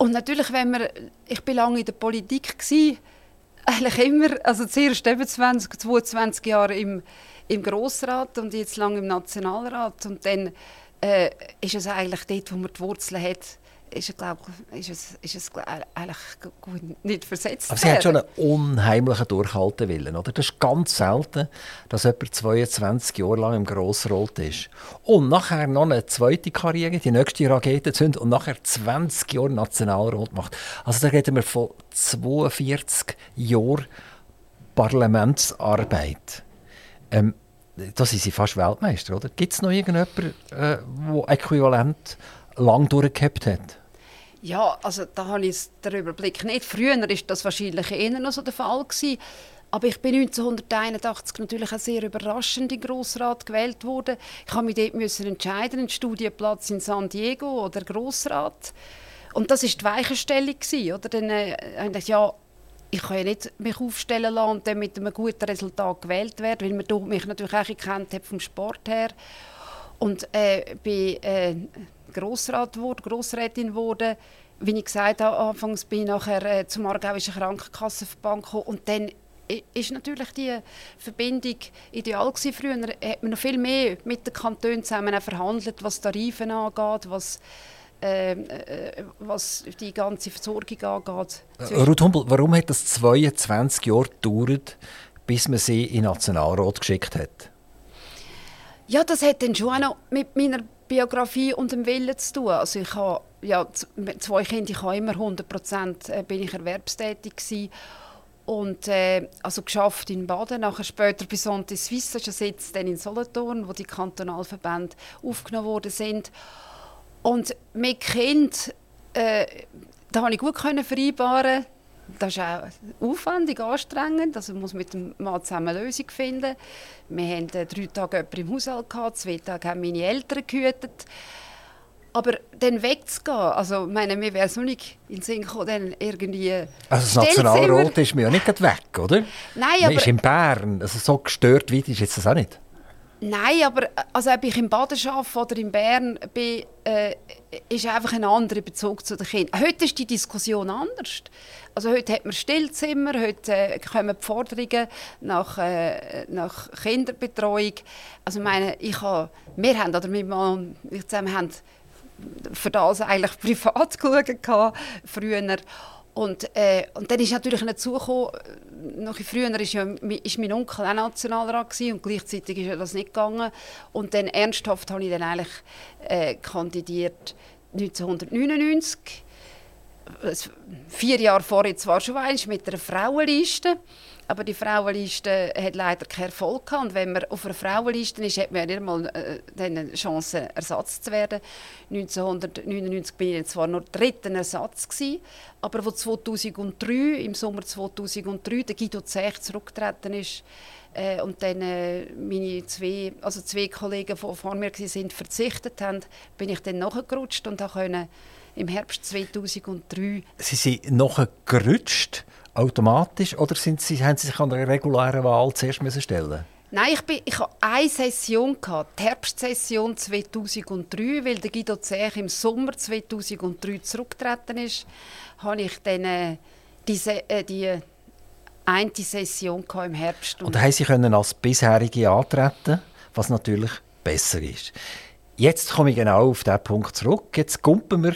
und natürlich, wenn wir, ich bin lange in der Politik gewesen, eigentlich immer, also zuerst eben 20, 22 Jahre im, im Grossrat und jetzt lange im Nationalrat und dann äh, ist es eigentlich dort, wo man die Wurzeln hat, ist glaub, ist es, ist es eigentlich gut nicht versetzt Aber sie hat schon einen unheimlichen Durchhaltewillen, oder? Das ist ganz selten, dass jemand 22 Jahre lang im Grossrot ist. Und nachher noch eine zweite Karriere, die nächste Rakete zündet und nachher 20 Jahre Nationalrat macht. Also da reden wir von 42 Jahren Parlamentsarbeit. Ähm, da sind sie fast Weltmeister, oder? Gibt es noch irgendjemanden, der äh, äquivalent lang durchgehabt hat? Ja, also da habe ich den Überblick nicht. Früher war das wahrscheinlich eher noch so der Fall gewesen. Aber ich bin 1981 natürlich auch sehr überraschend in Grossrat gewählt worden. Ich habe mich dort müssen entscheiden, einen Studienplatz in San Diego oder Grossrat. Und das war die Weichenstellung. Oder? Dann äh, ja, ich kann ja nicht mich aufstellen lassen und dann mit einem guten Resultat gewählt werden, weil man mich natürlich auch gekannt hat vom Sport her. Und äh, bin äh, Grossrat wurde, Grossrätin geworden. Wie ich gesagt habe, anfangs bin ich nachher äh, zum Aargauischen Krankenkassenverband gekommen und dann ist natürlich die Verbindung ideal gewesen. Früher hat man noch viel mehr mit den Kantonen zusammen verhandelt, was Tarife angeht, was äh, was die ganze Versorgung angeht. Äh, Ruth Humbel, warum hat es 22 Jahre gedauert, bis man sie in den Nationalrat geschickt hat? Ja, das hat dann schon auch noch mit meiner Biografie und dem Willen zu tun. Also ich habe ja, zwei Kinder, ich habe immer 100 Prozent äh, bin ich erwerbstätig gewesen. und äh, also geschafft in Baden, nachher später bei Santé Suisse, das jetzt dann in Solothurn, wo die Kantonalverbände aufgenommen worden sind. Und mit Kind, äh, da konnte ich gut können vereinbaren. Das ist auch aufwendig, anstrengend. Also man muss mit dem Mann zusammen eine Lösung finden. Wir hatten äh, drei Tage jemanden im Haushalt, gehabt, zwei Tage haben meine Eltern gehütet. Aber dann wegzugehen, also meine, mir wäre es noch nicht in den Sinn gekommen, dann irgendwie... Also das Nationalrot ist mir ja nicht weg, oder? Nein, aber... Man ist in Bern, also so gestört wie ist jetzt das auch nicht? Nein, aber also ob ich im Baden arbeite oder in Bern bin, äh, ist einfach ein anderer Bezug zu den Kindern. Heute ist die Diskussion anders. Also heute hat man Stillzimmer, heute äh, kommen die Forderungen nach, äh, nach Kinderbetreuung. Also meine, ich habe, wir haben, oder mein Mann ich zusammen haben für das eigentlich privat geschaut, früher. Und, äh, und dann ist natürlich dazu noch früher ist, ja, ist mein Onkel auch Nationalrat und gleichzeitig ist das nicht gegangen. Und dann ernsthaft habe ich dann eigentlich äh, kandidiert 1999 vier Jahre vorher zwar schon einmal mit einer Frauenliste, aber die Frauenliste hat leider keinen Erfolg gehabt. Und wenn man auf einer Frauenliste ist, hat man nicht einmal äh, eine Chance, Ersatz zu werden. 1999 war ich zwar nur dritter Ersatz, gewesen, aber als 2003, im Sommer 2003, der Guido Zech zurückgetreten ist, äh, und dann äh, meine zwei, also zwei Kollegen, die vor mir waren, verzichtet haben, bin ich dann nachgerutscht und konnte im Herbst 2003. Sie sind nachgerutscht, automatisch, oder sind Sie, haben Sie sich an der regulären Wahl zuerst müssen stellen Nein, ich, bin, ich hatte eine Session, die Herbstsession 2003, weil der Guido Zech im Sommer 2003 zurückgetreten ist, habe ich dann äh, diese, äh, die eine Session im Herbst. Und, und haben Sie können als bisherige antreten, was natürlich besser ist. Jetzt komme ich genau auf diesen Punkt zurück. Jetzt kumpen wir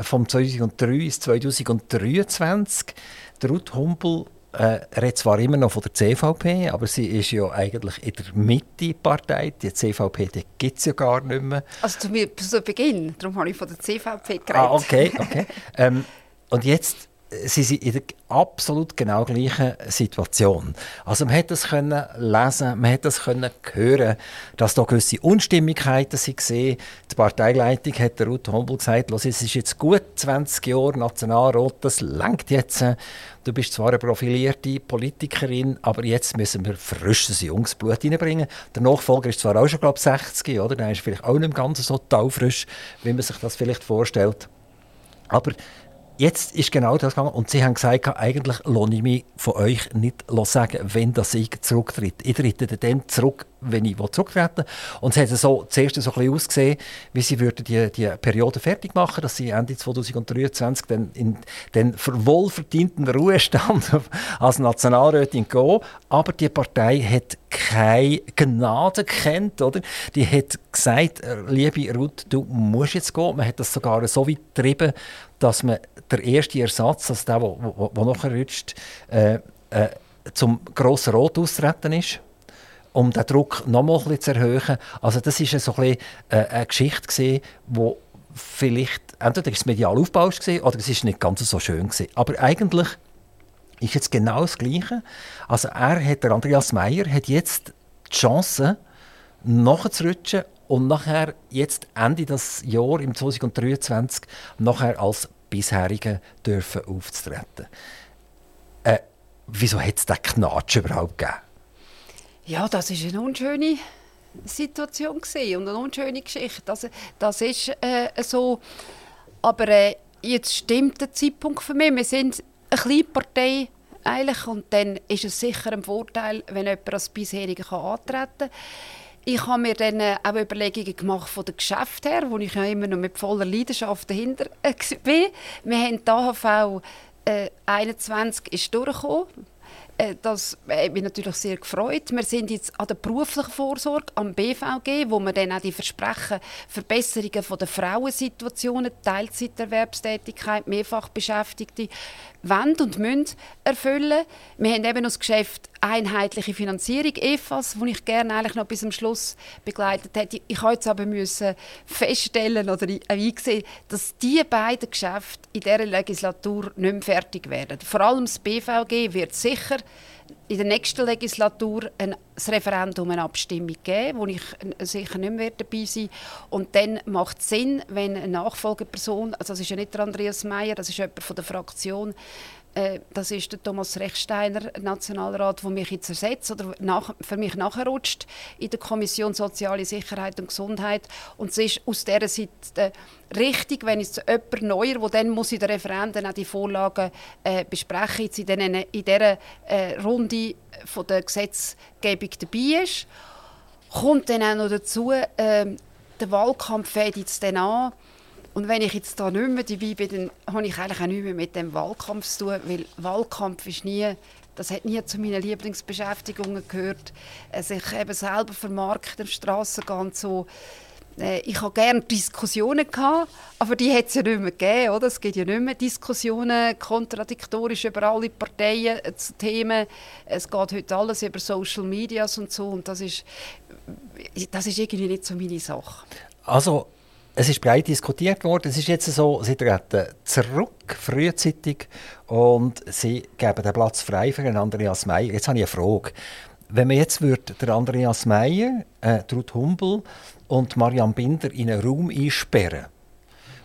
vom 2003 bis 2023. Der Ruth Humpel äh, redet zwar immer noch von der CVP, aber sie ist ja eigentlich in der Mitte-Partei. Die CVP gibt es ja gar nicht mehr. Also zu, zu Beginn, darum habe ich von der CVP geredet. Ah, okay, okay. ähm, und jetzt sie sind in der absolut genau gleichen Situation. Also man hat das können lesen, man hat das können hören, dass da gewisse Unstimmigkeiten sind gesehen. Die Parteileitung hat der Ruth Hombel gesagt, es ist jetzt gut 20 Jahre Nationalrat, das langt jetzt. Du bist zwar eine profilierte Politikerin, aber jetzt müssen wir frisches Jungsblut reinbringen. Der Nachfolger ist zwar auch schon, glaube ich, 60, oder? Der ist vielleicht auch nicht ganz so taufrisch, wie man sich das vielleicht vorstellt. Aber jetzt ist genau das gegangen. Und sie haben gesagt, eigentlich lohne ich mich von euch nicht sagen, wenn das ich zurücktritt. Ich trete dann zurück, wenn ich zurücktreten Und es hat so zuerst so ein bisschen ausgesehen, wie sie würden die, die Periode fertig machen, dass sie Ende 2023 dann in den wohlverdienten Ruhestand als Nationalrätin gehen. Aber die Partei hat keine Gnade kennt, oder? Die hat gesagt, äh, liebe Ruth, du musst jetzt gehen. Man hat das sogar so weit getrieben, dass man der erste Ersatz, also der, der nachher rutscht, äh, äh, zum grossen Rot austreten ist um den Druck noch mal ein bisschen zu erhöhen. Also das war so ein äh, eine Geschichte gewesen, wo vielleicht entweder es medial aufgebaut oder es ist nicht ganz so schön gewesen. Aber eigentlich ist jetzt genau das Gleiche. Also er hat, der Andreas Meyer hat jetzt die Chance, nachzurutschen und nachher jetzt Ende des Jahres, im 2023, nachher als bisherigen dürfen aufzutreten. Äh, wieso hat es diesen Knatsch überhaupt gegeben? Ja, das ist eine unschöne Situation und eine unschöne Geschichte. Das, das ist äh, so. Aber äh, jetzt stimmt der Zeitpunkt für mich. Wir sind eine kleine Partei eigentlich und dann ist es sicher ein Vorteil, wenn jemand als Bisherige antreten kann. Ich habe mir dann äh, auch Überlegungen gemacht von dem Geschäft her, wo ich ja immer noch mit voller Leidenschaft dahinter äh, bin. Wir haben die AHV äh, 21 ist durchgekommen. Äh, das hat mich natürlich sehr gefreut. Wir sind jetzt an der beruflichen Vorsorge, am BVG, wo wir dann auch die Versprechen Verbesserungen von der Frauensituationen, Teilzeiterwerbstätigkeit, Mehrfachbeschäftigte, wollen und müssen erfüllen. Wir haben eben das Geschäft einheitliche Finanzierung, EFAS, wo ich gerne eigentlich noch bis zum Schluss begleitet hätte. Ich jetzt aber müssen feststellen oder einsehen, dass diese beiden Geschäfte in dieser Legislatur nicht mehr fertig werden. Vor allem das BVG wird sicher in der nächsten Legislatur ein Referendum, eine Abstimmung geben, wo ich sicher nicht mehr dabei sein werde. Und dann macht es Sinn, wenn eine Nachfolgeperson, also das ist ja nicht der Andreas Meyer, das ist jemand von der Fraktion, äh, das ist der Thomas Rechsteiner, Nationalrat, der mich jetzt ersetzt oder nach, für mich nachrutscht in der Kommission Soziale Sicherheit und Gesundheit. Und es ist aus dieser Seite richtig, wenn es jemand Neuer, der dann muss in den Referenden auch die Vorlagen äh, besprechen jetzt in, den, in dieser äh, Runde von der Gesetzgebung dabei ist. Kommt dann auch noch dazu, äh, der Wahlkampf fängt jetzt dann an und wenn ich jetzt da nicht mehr dabei bin, dann habe ich eigentlich auch nicht mehr mit dem Wahlkampf zu tun, weil Wahlkampf ist nie, das hat nie zu meinen Lieblingsbeschäftigungen gehört. Also ich eben selber vermarkten, Straßen gehen so. Äh, ich habe gerne Diskussionen gehabt, aber die hat es ja nicht mehr gegeben, oder? Es gibt ja nicht mehr Diskussionen kontradiktorisch über alle Parteien äh, zu Themen. Es geht heute alles über Social Medias und so und das ist, das ist irgendwie nicht so meine Sache. Also es ist breit diskutiert worden. Es ist jetzt so, sie treten zurück, frühzeitig, und sie geben den Platz frei für Andreas Meyer. Jetzt habe ich eine Frage. Wenn man jetzt würde, der Andreas Meyer, äh, Ruth Humbel und Marianne Binder in einen Raum einsperren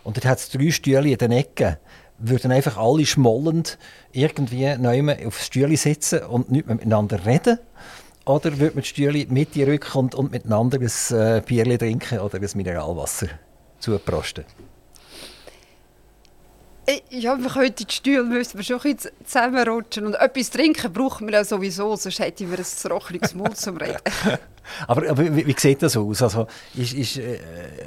und dort hat es drei Stühle in den Ecken, würden einfach alle schmollend irgendwie neu auf Stühle sitzen und nicht mehr miteinander reden? Oder würde man die Stühle mit in rücken und, und miteinander ein äh, Bier trinken oder ein Mineralwasser? Zuprosten? Äh, ja, wir könnten die Stühle müssen wir schon ein zusammenrutschen. Und etwas trinken brauchen wir ja sowieso, sonst hätten wir ein trockenes Mund zum Reden. aber, aber wie, wie, sieht das aus? Also, ist, ist äh,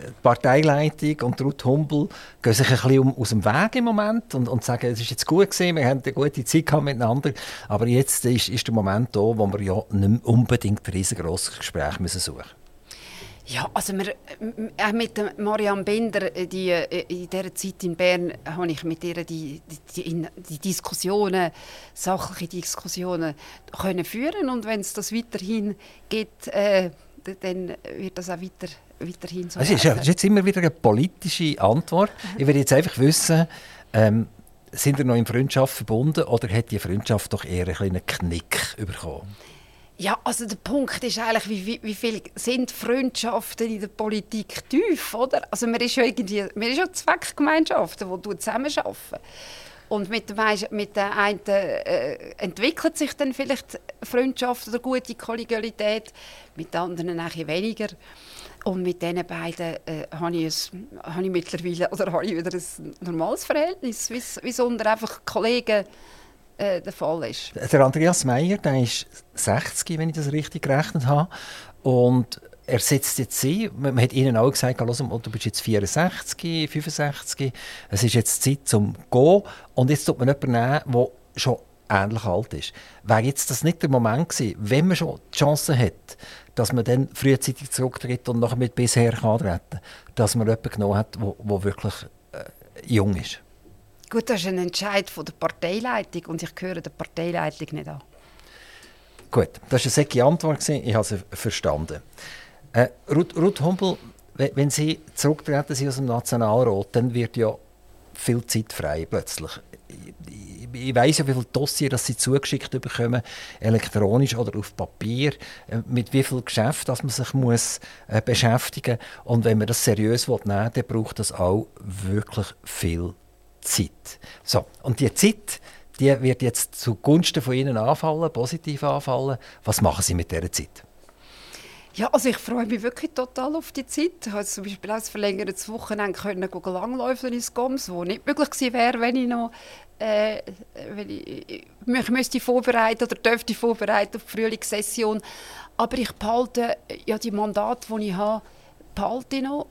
die Parteileitung und Ruth Humbel gehen sich ein bisschen um, aus dem Weg im Moment und, und sagen, es ist jetzt gut gewesen, wir haben eine gute Zeit gehabt miteinander, aber jetzt ist, ist der Moment da, wo wir ja nicht unbedingt ein riesengroßes Gespräch müssen suchen müssen. Ja, also wir, äh, mit Marianne Binder, äh, die, äh, in dieser Zeit in Bern, habe ich mit ihr die, die, die Diskussionen, sachliche Diskussionen können führen und wenn es das weiterhin geht, äh, dann wird das auch weiter, weiterhin so. Es ist, jetzt immer wieder eine politische Antwort. Ich will jetzt einfach wissen, ähm, sind wir noch in Freundschaft verbunden oder hat die Freundschaft doch eher einen kleinen Knick bekommen? Ja, also der Punkt ist eigentlich, wie, wie, wie viel sind Freundschaften in der Politik tief, oder? Also man ist ja irgendwie, man ist ja Zweckgemeinschaften, wo du zusammenarbeiten. Und mit, dem, mit der einen äh, entwickelt sich dann vielleicht Freundschaft oder gute Kollegialität, mit den anderen ein weniger. Und mit diesen beiden äh, habe, ich ein, habe ich mittlerweile oder habe ich wieder ein normales Verhältnis, wie es unter einfach Kollegen äh, der Fall ist. Der Andreas Meyer, der ist 60, wenn ich das richtig gerechnet habe. Und er sitzt jetzt sie. Man hat ihnen auch gesagt, du bist jetzt 64, 65. Es ist jetzt Zeit zum Gehen. Und jetzt tut man jemanden nehmen, der schon ähnlich alt ist. Wäre jetzt das nicht der Moment gewesen, wenn man schon die Chance hat, dass man dann frühzeitig zurücktritt und nachher mit bisher kann treten, dass man jemanden genommen hat, der wirklich äh, jung ist? Gut, das ist ein Entscheid von der Parteileitung und ich gehöre der Parteileitung nicht an. Gut, das war eine säcke Antwort, ich habe sie verstanden. Äh, Ruth, Ruth Humpel, wenn Sie zurücktreten sind aus dem Nationalrat, dann wird ja viel Zeit frei plötzlich. Ich, ich weiss ja, wie viele Dossier dass Sie zugeschickt bekommen, elektronisch oder auf Papier, äh, mit wie viel Geschäft dass man sich muss, äh, beschäftigen muss. Und wenn man das seriös nehmen will, dann braucht das auch wirklich viel Zeit. So, und die Zeit, die wird jetzt zugunsten von Ihnen anfallen, positiv anfallen. Was machen Sie mit dieser Zeit? Ja, also ich freue mich wirklich total auf die Zeit. Ich konnte zum Beispiel als verlängertes Wochenende können langläufen ins Goms, wo nicht möglich gewesen wäre, wenn ich noch äh, wenn ich, mich müsste vorbereiten oder dürfte vorbereiten auf die Frühlingssession. Aber ich behalte ja die Mandate, die ich habe, behalte ich noch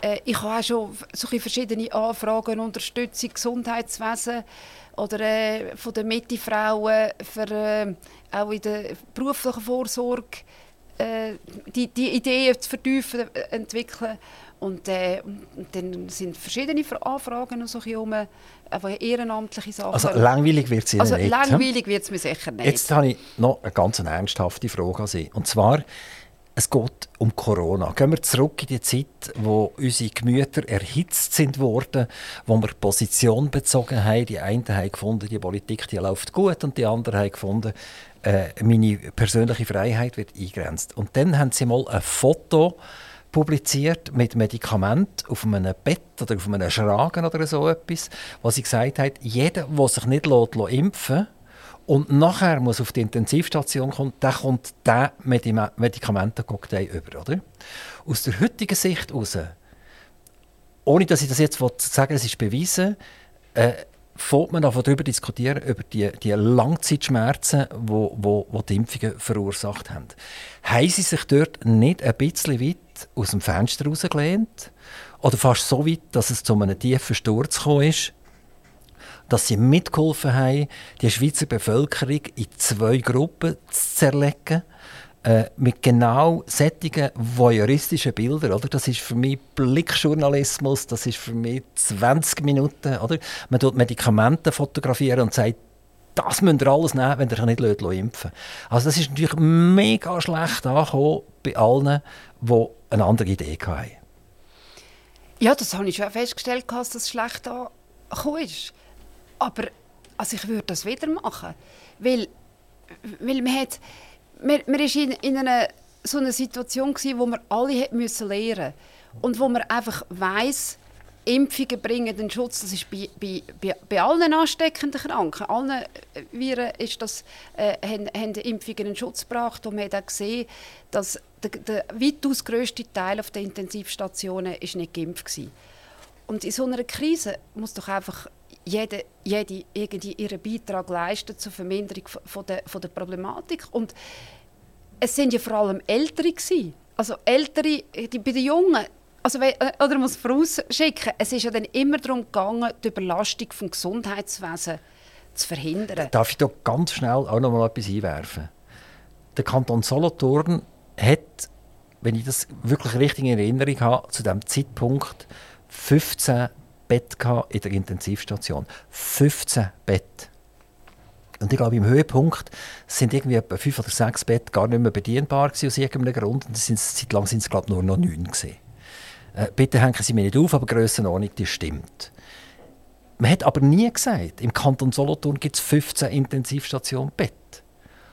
äh, ich habe auch schon so verschiedene Anfragen, Unterstützung, Gesundheitswesen oder äh, von den Mitte-Frauen für, äh, auch in der beruflichen Vorsorge äh, die, die Ideen zu vertiefen, äh, entwickeln. Und, äh, und dann sind verschiedene Anfragen noch so um, einfach ehrenamtliche Sachen. Also langweilig wird es Ihnen also, nicht? langweilig wird es mir sicher nicht. Jetzt habe ich noch eine ganz ernsthafte Frage an Sie. Und zwar, es geht um Corona. Gehen wir zurück in die Zeit, wo unsere Gemüter erhitzt sind worden, wo wir Position bezogen haben. Die einen haben gefunden, die Politik die läuft gut und die anderen haben gefunden, äh, meine persönliche Freiheit wird eingrenzt. Und dann haben sie mal ein Foto publiziert mit Medikament auf einem Bett oder auf einem Schragen oder so etwas, wo sie gesagt hat, jeder, der sich nicht impfen lässt, und nachher muss auf die Intensivstation kommen, dann kommt der Medikamentencocktail über, oder? Aus der heutigen Sicht heraus, ohne dass ich das jetzt sagen es ist bewiesen, äh, man darüber diskutieren, über die, die Langzeitschmerzen, die wo, wo, wo die Impfungen verursacht haben. Haben sie sich dort nicht ein bisschen weit aus dem Fenster rausgelehnt? Oder fast so weit, dass es zu einem tiefen Sturz gekommen ist? Dass sie mitgeholfen haben, die Schweizer Bevölkerung in zwei Gruppen zu zerlegen äh, mit genau sättigen voyeuristischen Bildern. Oder? Das ist für mich Blickjournalismus, das ist für mich 20 Minuten. Oder? Man tut Medikamente fotografieren und sagt, das müsst ihr alles nehmen, wenn ihr nicht impfen Also das ist natürlich mega schlecht angekommen bei allen, die eine andere Idee hatten. Ja, das habe ich schon festgestellt, dass das schlecht angekommen ist. Aber also ich würde das wieder machen. Weil, weil man, hat, man, man ist in, in einer, so einer Situation gewesen, wo wir alle hat müssen lernen und wo man einfach weiß, Impfungen bringen den Schutz. Das ist bei, bei, bei, bei allen ansteckenden Kranken, allen äh, Viren ist das, äh, haben, haben Impfungen einen Schutz gebracht und man hat auch gesehen, dass der, der weitaus grösste Teil auf den Intensivstationen ist nicht geimpft war. Und in so einer Krise muss doch einfach jede, jede irgendwie ihren Beitrag leisten zur Verminderung von der, von der Problematik. Und es sind ja vor allem Ältere gewesen. Also Ältere, die, bei den Jungen, also, äh, oder muss vorausschicken, es ist ja dann immer darum gegangen, die Überlastung des Gesundheitswesens zu verhindern. Darf ich da ganz schnell auch noch mal etwas einwerfen? Der Kanton Solothurn hat, wenn ich das wirklich richtig in Erinnerung habe, zu dem Zeitpunkt 15 Bett in der Intensivstation. 15 Bett. Und ich glaube, im Höhepunkt sind irgendwie etwa fünf oder sechs Bett gar nicht mehr bedienbar gewesen, aus irgendeinem Grund. Und sind, seit lang sind es, glaube ich, nur noch neun. Äh, bitte hängen Sie mir nicht auf, aber Grössenordnung, die stimmt. Man hat aber nie gesagt, im Kanton Solothurn gibt es 15 Intensivstationen Bett.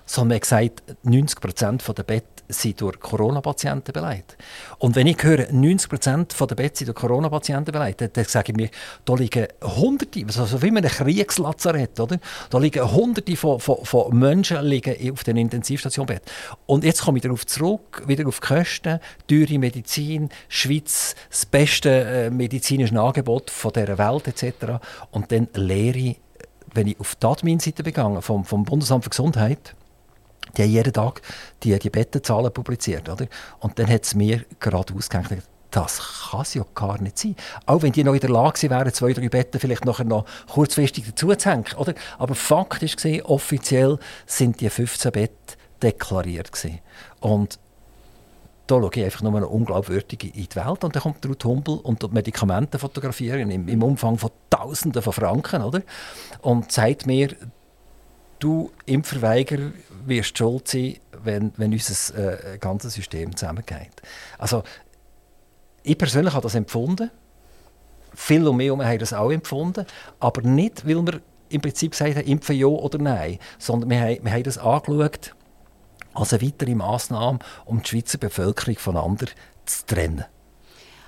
Sondern man hat gesagt, 90 Prozent der Betten sind durch Corona-Patienten beleidigt. Und wenn ich höre, 90 Prozent der Betten sind durch Corona-Patienten beleidigt, dann sage ich mir, da liegen Hunderte, also wie man ein Kriegslazarett, oder? Da liegen Hunderte von, von, von Menschen liegen auf den Intensivstationenbett. Und jetzt komme ich darauf zurück, wieder auf die Kosten, teure Medizin, Schweiz, das beste äh, medizinische Angebot von dieser Welt etc. Und dann lehre ich, wenn ich auf die Admin-Seite begangen vom, vom Bundesamt für Gesundheit, die haben jeden Tag die, die Bettenzahlen publiziert. Oder? Und dann hat es mir gerade ausgehängt, das kann es ja gar nicht sein. Auch wenn die noch in der Lage wären, zwei, drei Betten vielleicht nachher noch kurzfristig dazu zu hängen. Oder? Aber faktisch gesehen, offiziell sind die 15 Betten deklariert. Gewesen. Und da schaue ich einfach nur eine unglaubwürdige in die Welt und dann kommt Ruth Humbel und Medikamente fotografieren im, im Umfang von Tausenden von Franken, oder? Und sagt mir, du Impfverweigerer wirst schuld sein, wenn, wenn unser äh, ganzes System zusammengeht. Also, ich persönlich habe das empfunden. Viele um mich herum haben das auch empfunden. Aber nicht, weil wir im Prinzip gesagt haben, impfen ja oder nein, sondern wir haben, wir haben das angeschaut als eine weitere Massnahme, um die Schweizer Bevölkerung voneinander zu trennen.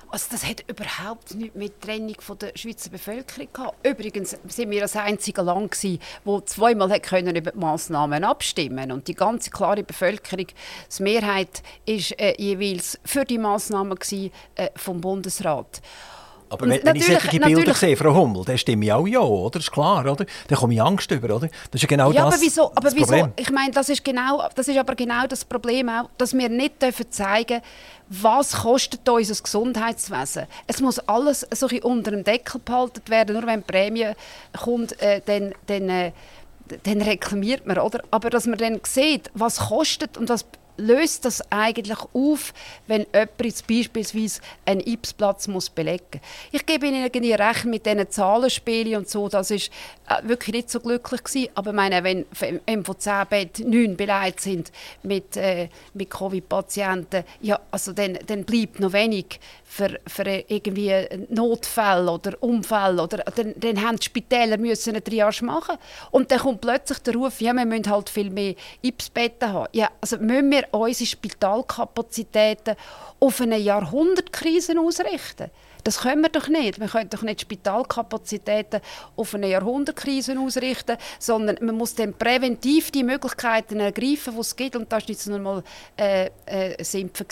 Also das hat überhaupt nichts mit Trennung von der Schweizer Bevölkerung gehabt. Übrigens sind wir das einzige Land gewesen, wo zweimal hat können über die Massnahmen abstimmen und die ganze klare Bevölkerung, die Mehrheit ist äh, jeweils für die Massnahmen gewesen, äh, vom Bundesrat. Aber wenn, wenn ich solche Bilder sehe, Frau Hummel, dann stimme ich auch ja, oder? Ist klar, oder? Dann komme ich Angst über, oder? Das ist genau ja, das, aber wieso? Aber wieso? Ich meine, das ist, genau, das ist aber genau das Problem auch, dass wir nicht dürfen zeigen was kostet unser Gesundheitswesen. Es muss alles so unter dem Deckel behalten werden. Nur wenn die Prämie kommt, äh, dann, dann, äh, dann reklamiert man, oder? Aber dass man dann sieht, was kostet und was löst das eigentlich auf, wenn jemand beispielsweise einen Ipsplatz muss. Ich gebe Ihnen irgendwie recht mit diesen Zahlenspielen und so, das ist äh, wirklich nicht so glücklich gewesen. Aber meine, wenn von 10 Betten 9 beleidigt sind mit, äh, mit Covid-Patienten, ja, also dann, dann bleibt noch wenig für, für irgendwie Notfälle oder Unfälle. Oder, dann, dann haben die Spitäler müssen eine Triage machen. Und dann kommt plötzlich der Ruf, ja, wir müssen halt viel mehr Ipsbetten haben. Ja, also müssen wir unsere Spitalkapazitäten auf eine Jahrhundertkrise ausrichten? Das können wir doch nicht. Wir können doch nicht Spitalkapazitäten auf eine Jahrhundertkrise ausrichten, sondern man muss dann präventiv die Möglichkeiten ergreifen, die es gibt. Und das war jetzt noch mal äh, äh, Simpfen.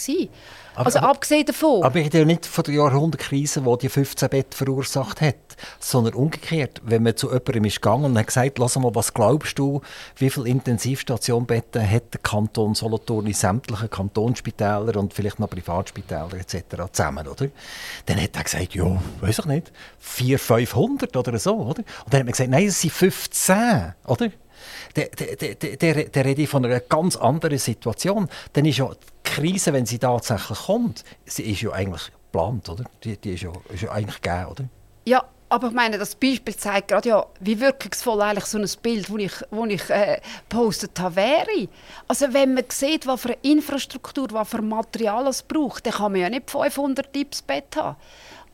Aber, also abgesehen davon. Aber ich rede ja nicht von der Jahrhundertkrise, die die 15 Bett verursacht hat, sondern umgekehrt. Wenn man zu jemandem ist gegangen und hat gesagt, lass mal, was glaubst du, wie viele Intensivstationbetten hat der Kanton Solothurn in sämtlichen Kantonsspitälern und vielleicht noch Privatspitälern etc. zusammen, oder? Dann hat er gesagt, ja, weiß ich nicht, 400, 500 oder so, oder? Und dann hat man gesagt, nein, es sind 15, oder? Der, der rede von einer ganz anderen Situation. Dann ist ja die Krise, wenn sie tatsächlich kommt, sie ist ja eigentlich geplant, oder? Die, die ist, ja, ist ja eigentlich gegeben, oder? Ja, aber ich meine, das Beispiel zeigt gerade ja, wie wirkungsvoll eigentlich so ein Bild, das ich, wo ich äh, gepostet habe, wäre. Also wenn man sieht, was für Infrastruktur, was für Material es braucht, dann kann man ja nicht 500 Tipps Bett haben.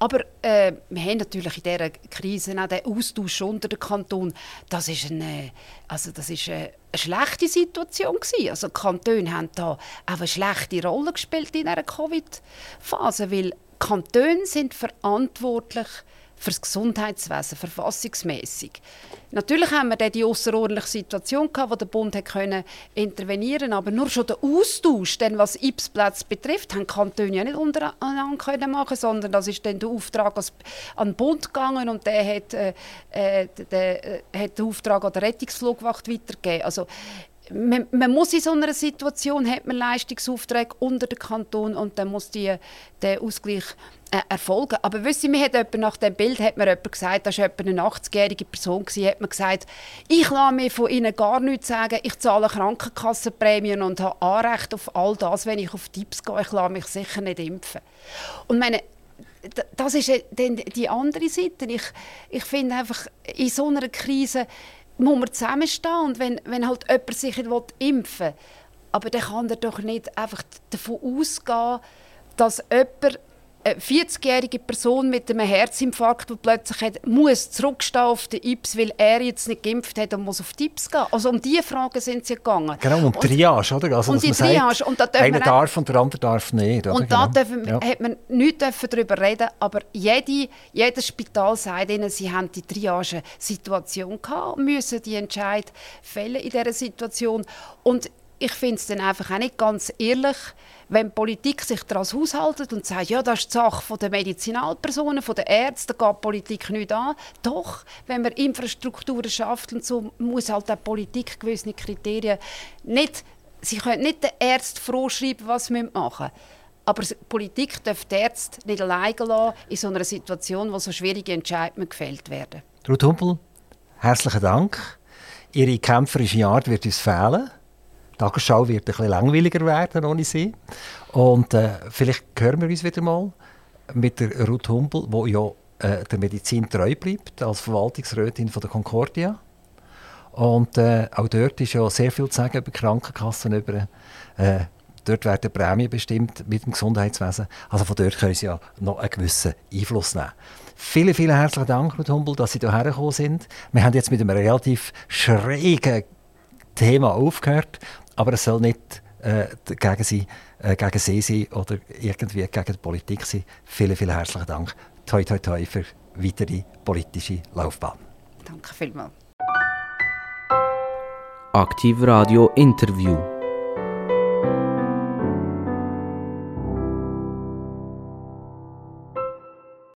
Aber äh, wir haben natürlich in dieser Krise auch den Austausch unter den Kanton. Das ist eine, also das ist eine, schlechte Situation gewesen. Also die Kantone haben da auch eine schlechte Rolle gespielt in dieser Covid-Phase, weil Kantone sind verantwortlich für das Gesundheitswesen, verfassungsmäßig. Natürlich haben wir dann die außerordentliche Situation gehabt, wo der Bund hat können intervenieren, aber nur schon der Austausch, denn was IPS-Plätze betrifft, haben Kantone ja nicht untereinander können machen, sondern das ist dann der Auftrag an den Bund gegangen und der hat, äh, äh der, äh, hat den Auftrag an der Rettungsflugwacht weitergegeben. Also man, man, muss in so einer Situation hat man Leistungsaufträge unter dem Kanton und dann muss die, der Ausgleich äh, erfolgen. Aber wissen Sie, hat nach dem Bild hat mir jemand gesagt, das war eine 80-jährige Person, hat mir gesagt, ich lasse mir von Ihnen gar nichts sagen, ich zahle Krankenkassenprämien und habe Anrecht auf all das, wenn ich auf Tipps gehe, ich lasse mich sicher nicht impfen. Und meine, das ist dann die andere Seite. Ich, ich finde einfach, in so einer Krise muss man zusammenstehen. Und wenn, wenn halt jemand sich impfen will, aber dann kann er doch nicht einfach davon ausgehen, dass jemand eine 40-jährige Person mit einem Herzinfarkt, die plötzlich hat, muss zurückstehen auf den Ips, weil er jetzt nicht geimpft hat und muss auf die Ips gehen. Also um diese Fragen sind sie gegangen. Genau, um und, Triage, oder? Also, um die Triage. Sagt, und da einer darf und der andere darf nicht. Oder? Und da genau. dürfen, ja. hat man nicht darüber reden aber jede, jedes Spital sagt ihnen, sie haben die Triage-Situation gehabt und müssen die Entscheid fällen in dieser Situation. Und ich finde es dann einfach auch nicht ganz ehrlich, wenn Politik sich daraus haushaltet und sagt, ja, das ist die Sache der Medizinalpersonen, der Ärzte, geht die Politik nicht an. Doch, wenn man Infrastrukturen schafft und so, muss halt die Politik gewisse Kriterien nicht, sie können nicht den Ärzten vorschreiben, was sie machen müssen. Aber Politik darf die Ärzte nicht alleine lassen in so einer Situation, wo so schwierige Entscheidungen gefällt werden. Ruth Humpel, herzlichen Dank. Ihre kämpferische Art wird uns fehlen. Tagesschau wird ein bisschen langweiliger werden ohne sie. Und äh, vielleicht hören wir uns wieder mal mit der Ruth Humpel, die ja äh, der Medizin treu bleibt, als Verwaltungsrätin von der Concordia. Und äh, auch dort ist ja sehr viel zu sagen über Krankenkassen, über, äh, dort werden Prämien bestimmt mit dem Gesundheitswesen. Also von dort können Sie ja noch einen gewissen Einfluss nehmen. Vielen, vielen herzlichen Dank, Ruth Humpel, dass Sie hierher gekommen sind. Wir haben jetzt mit einem relativ schrägen Thema aufgehört aber es soll nicht äh, gegen, sie, äh, gegen sie sein oder irgendwie gegen die Politik sein. Vielen, vielen herzlichen Dank. Toi, toi, toi für weitere politische Laufbahn. Danke vielmals. Aktiv Radio Interview.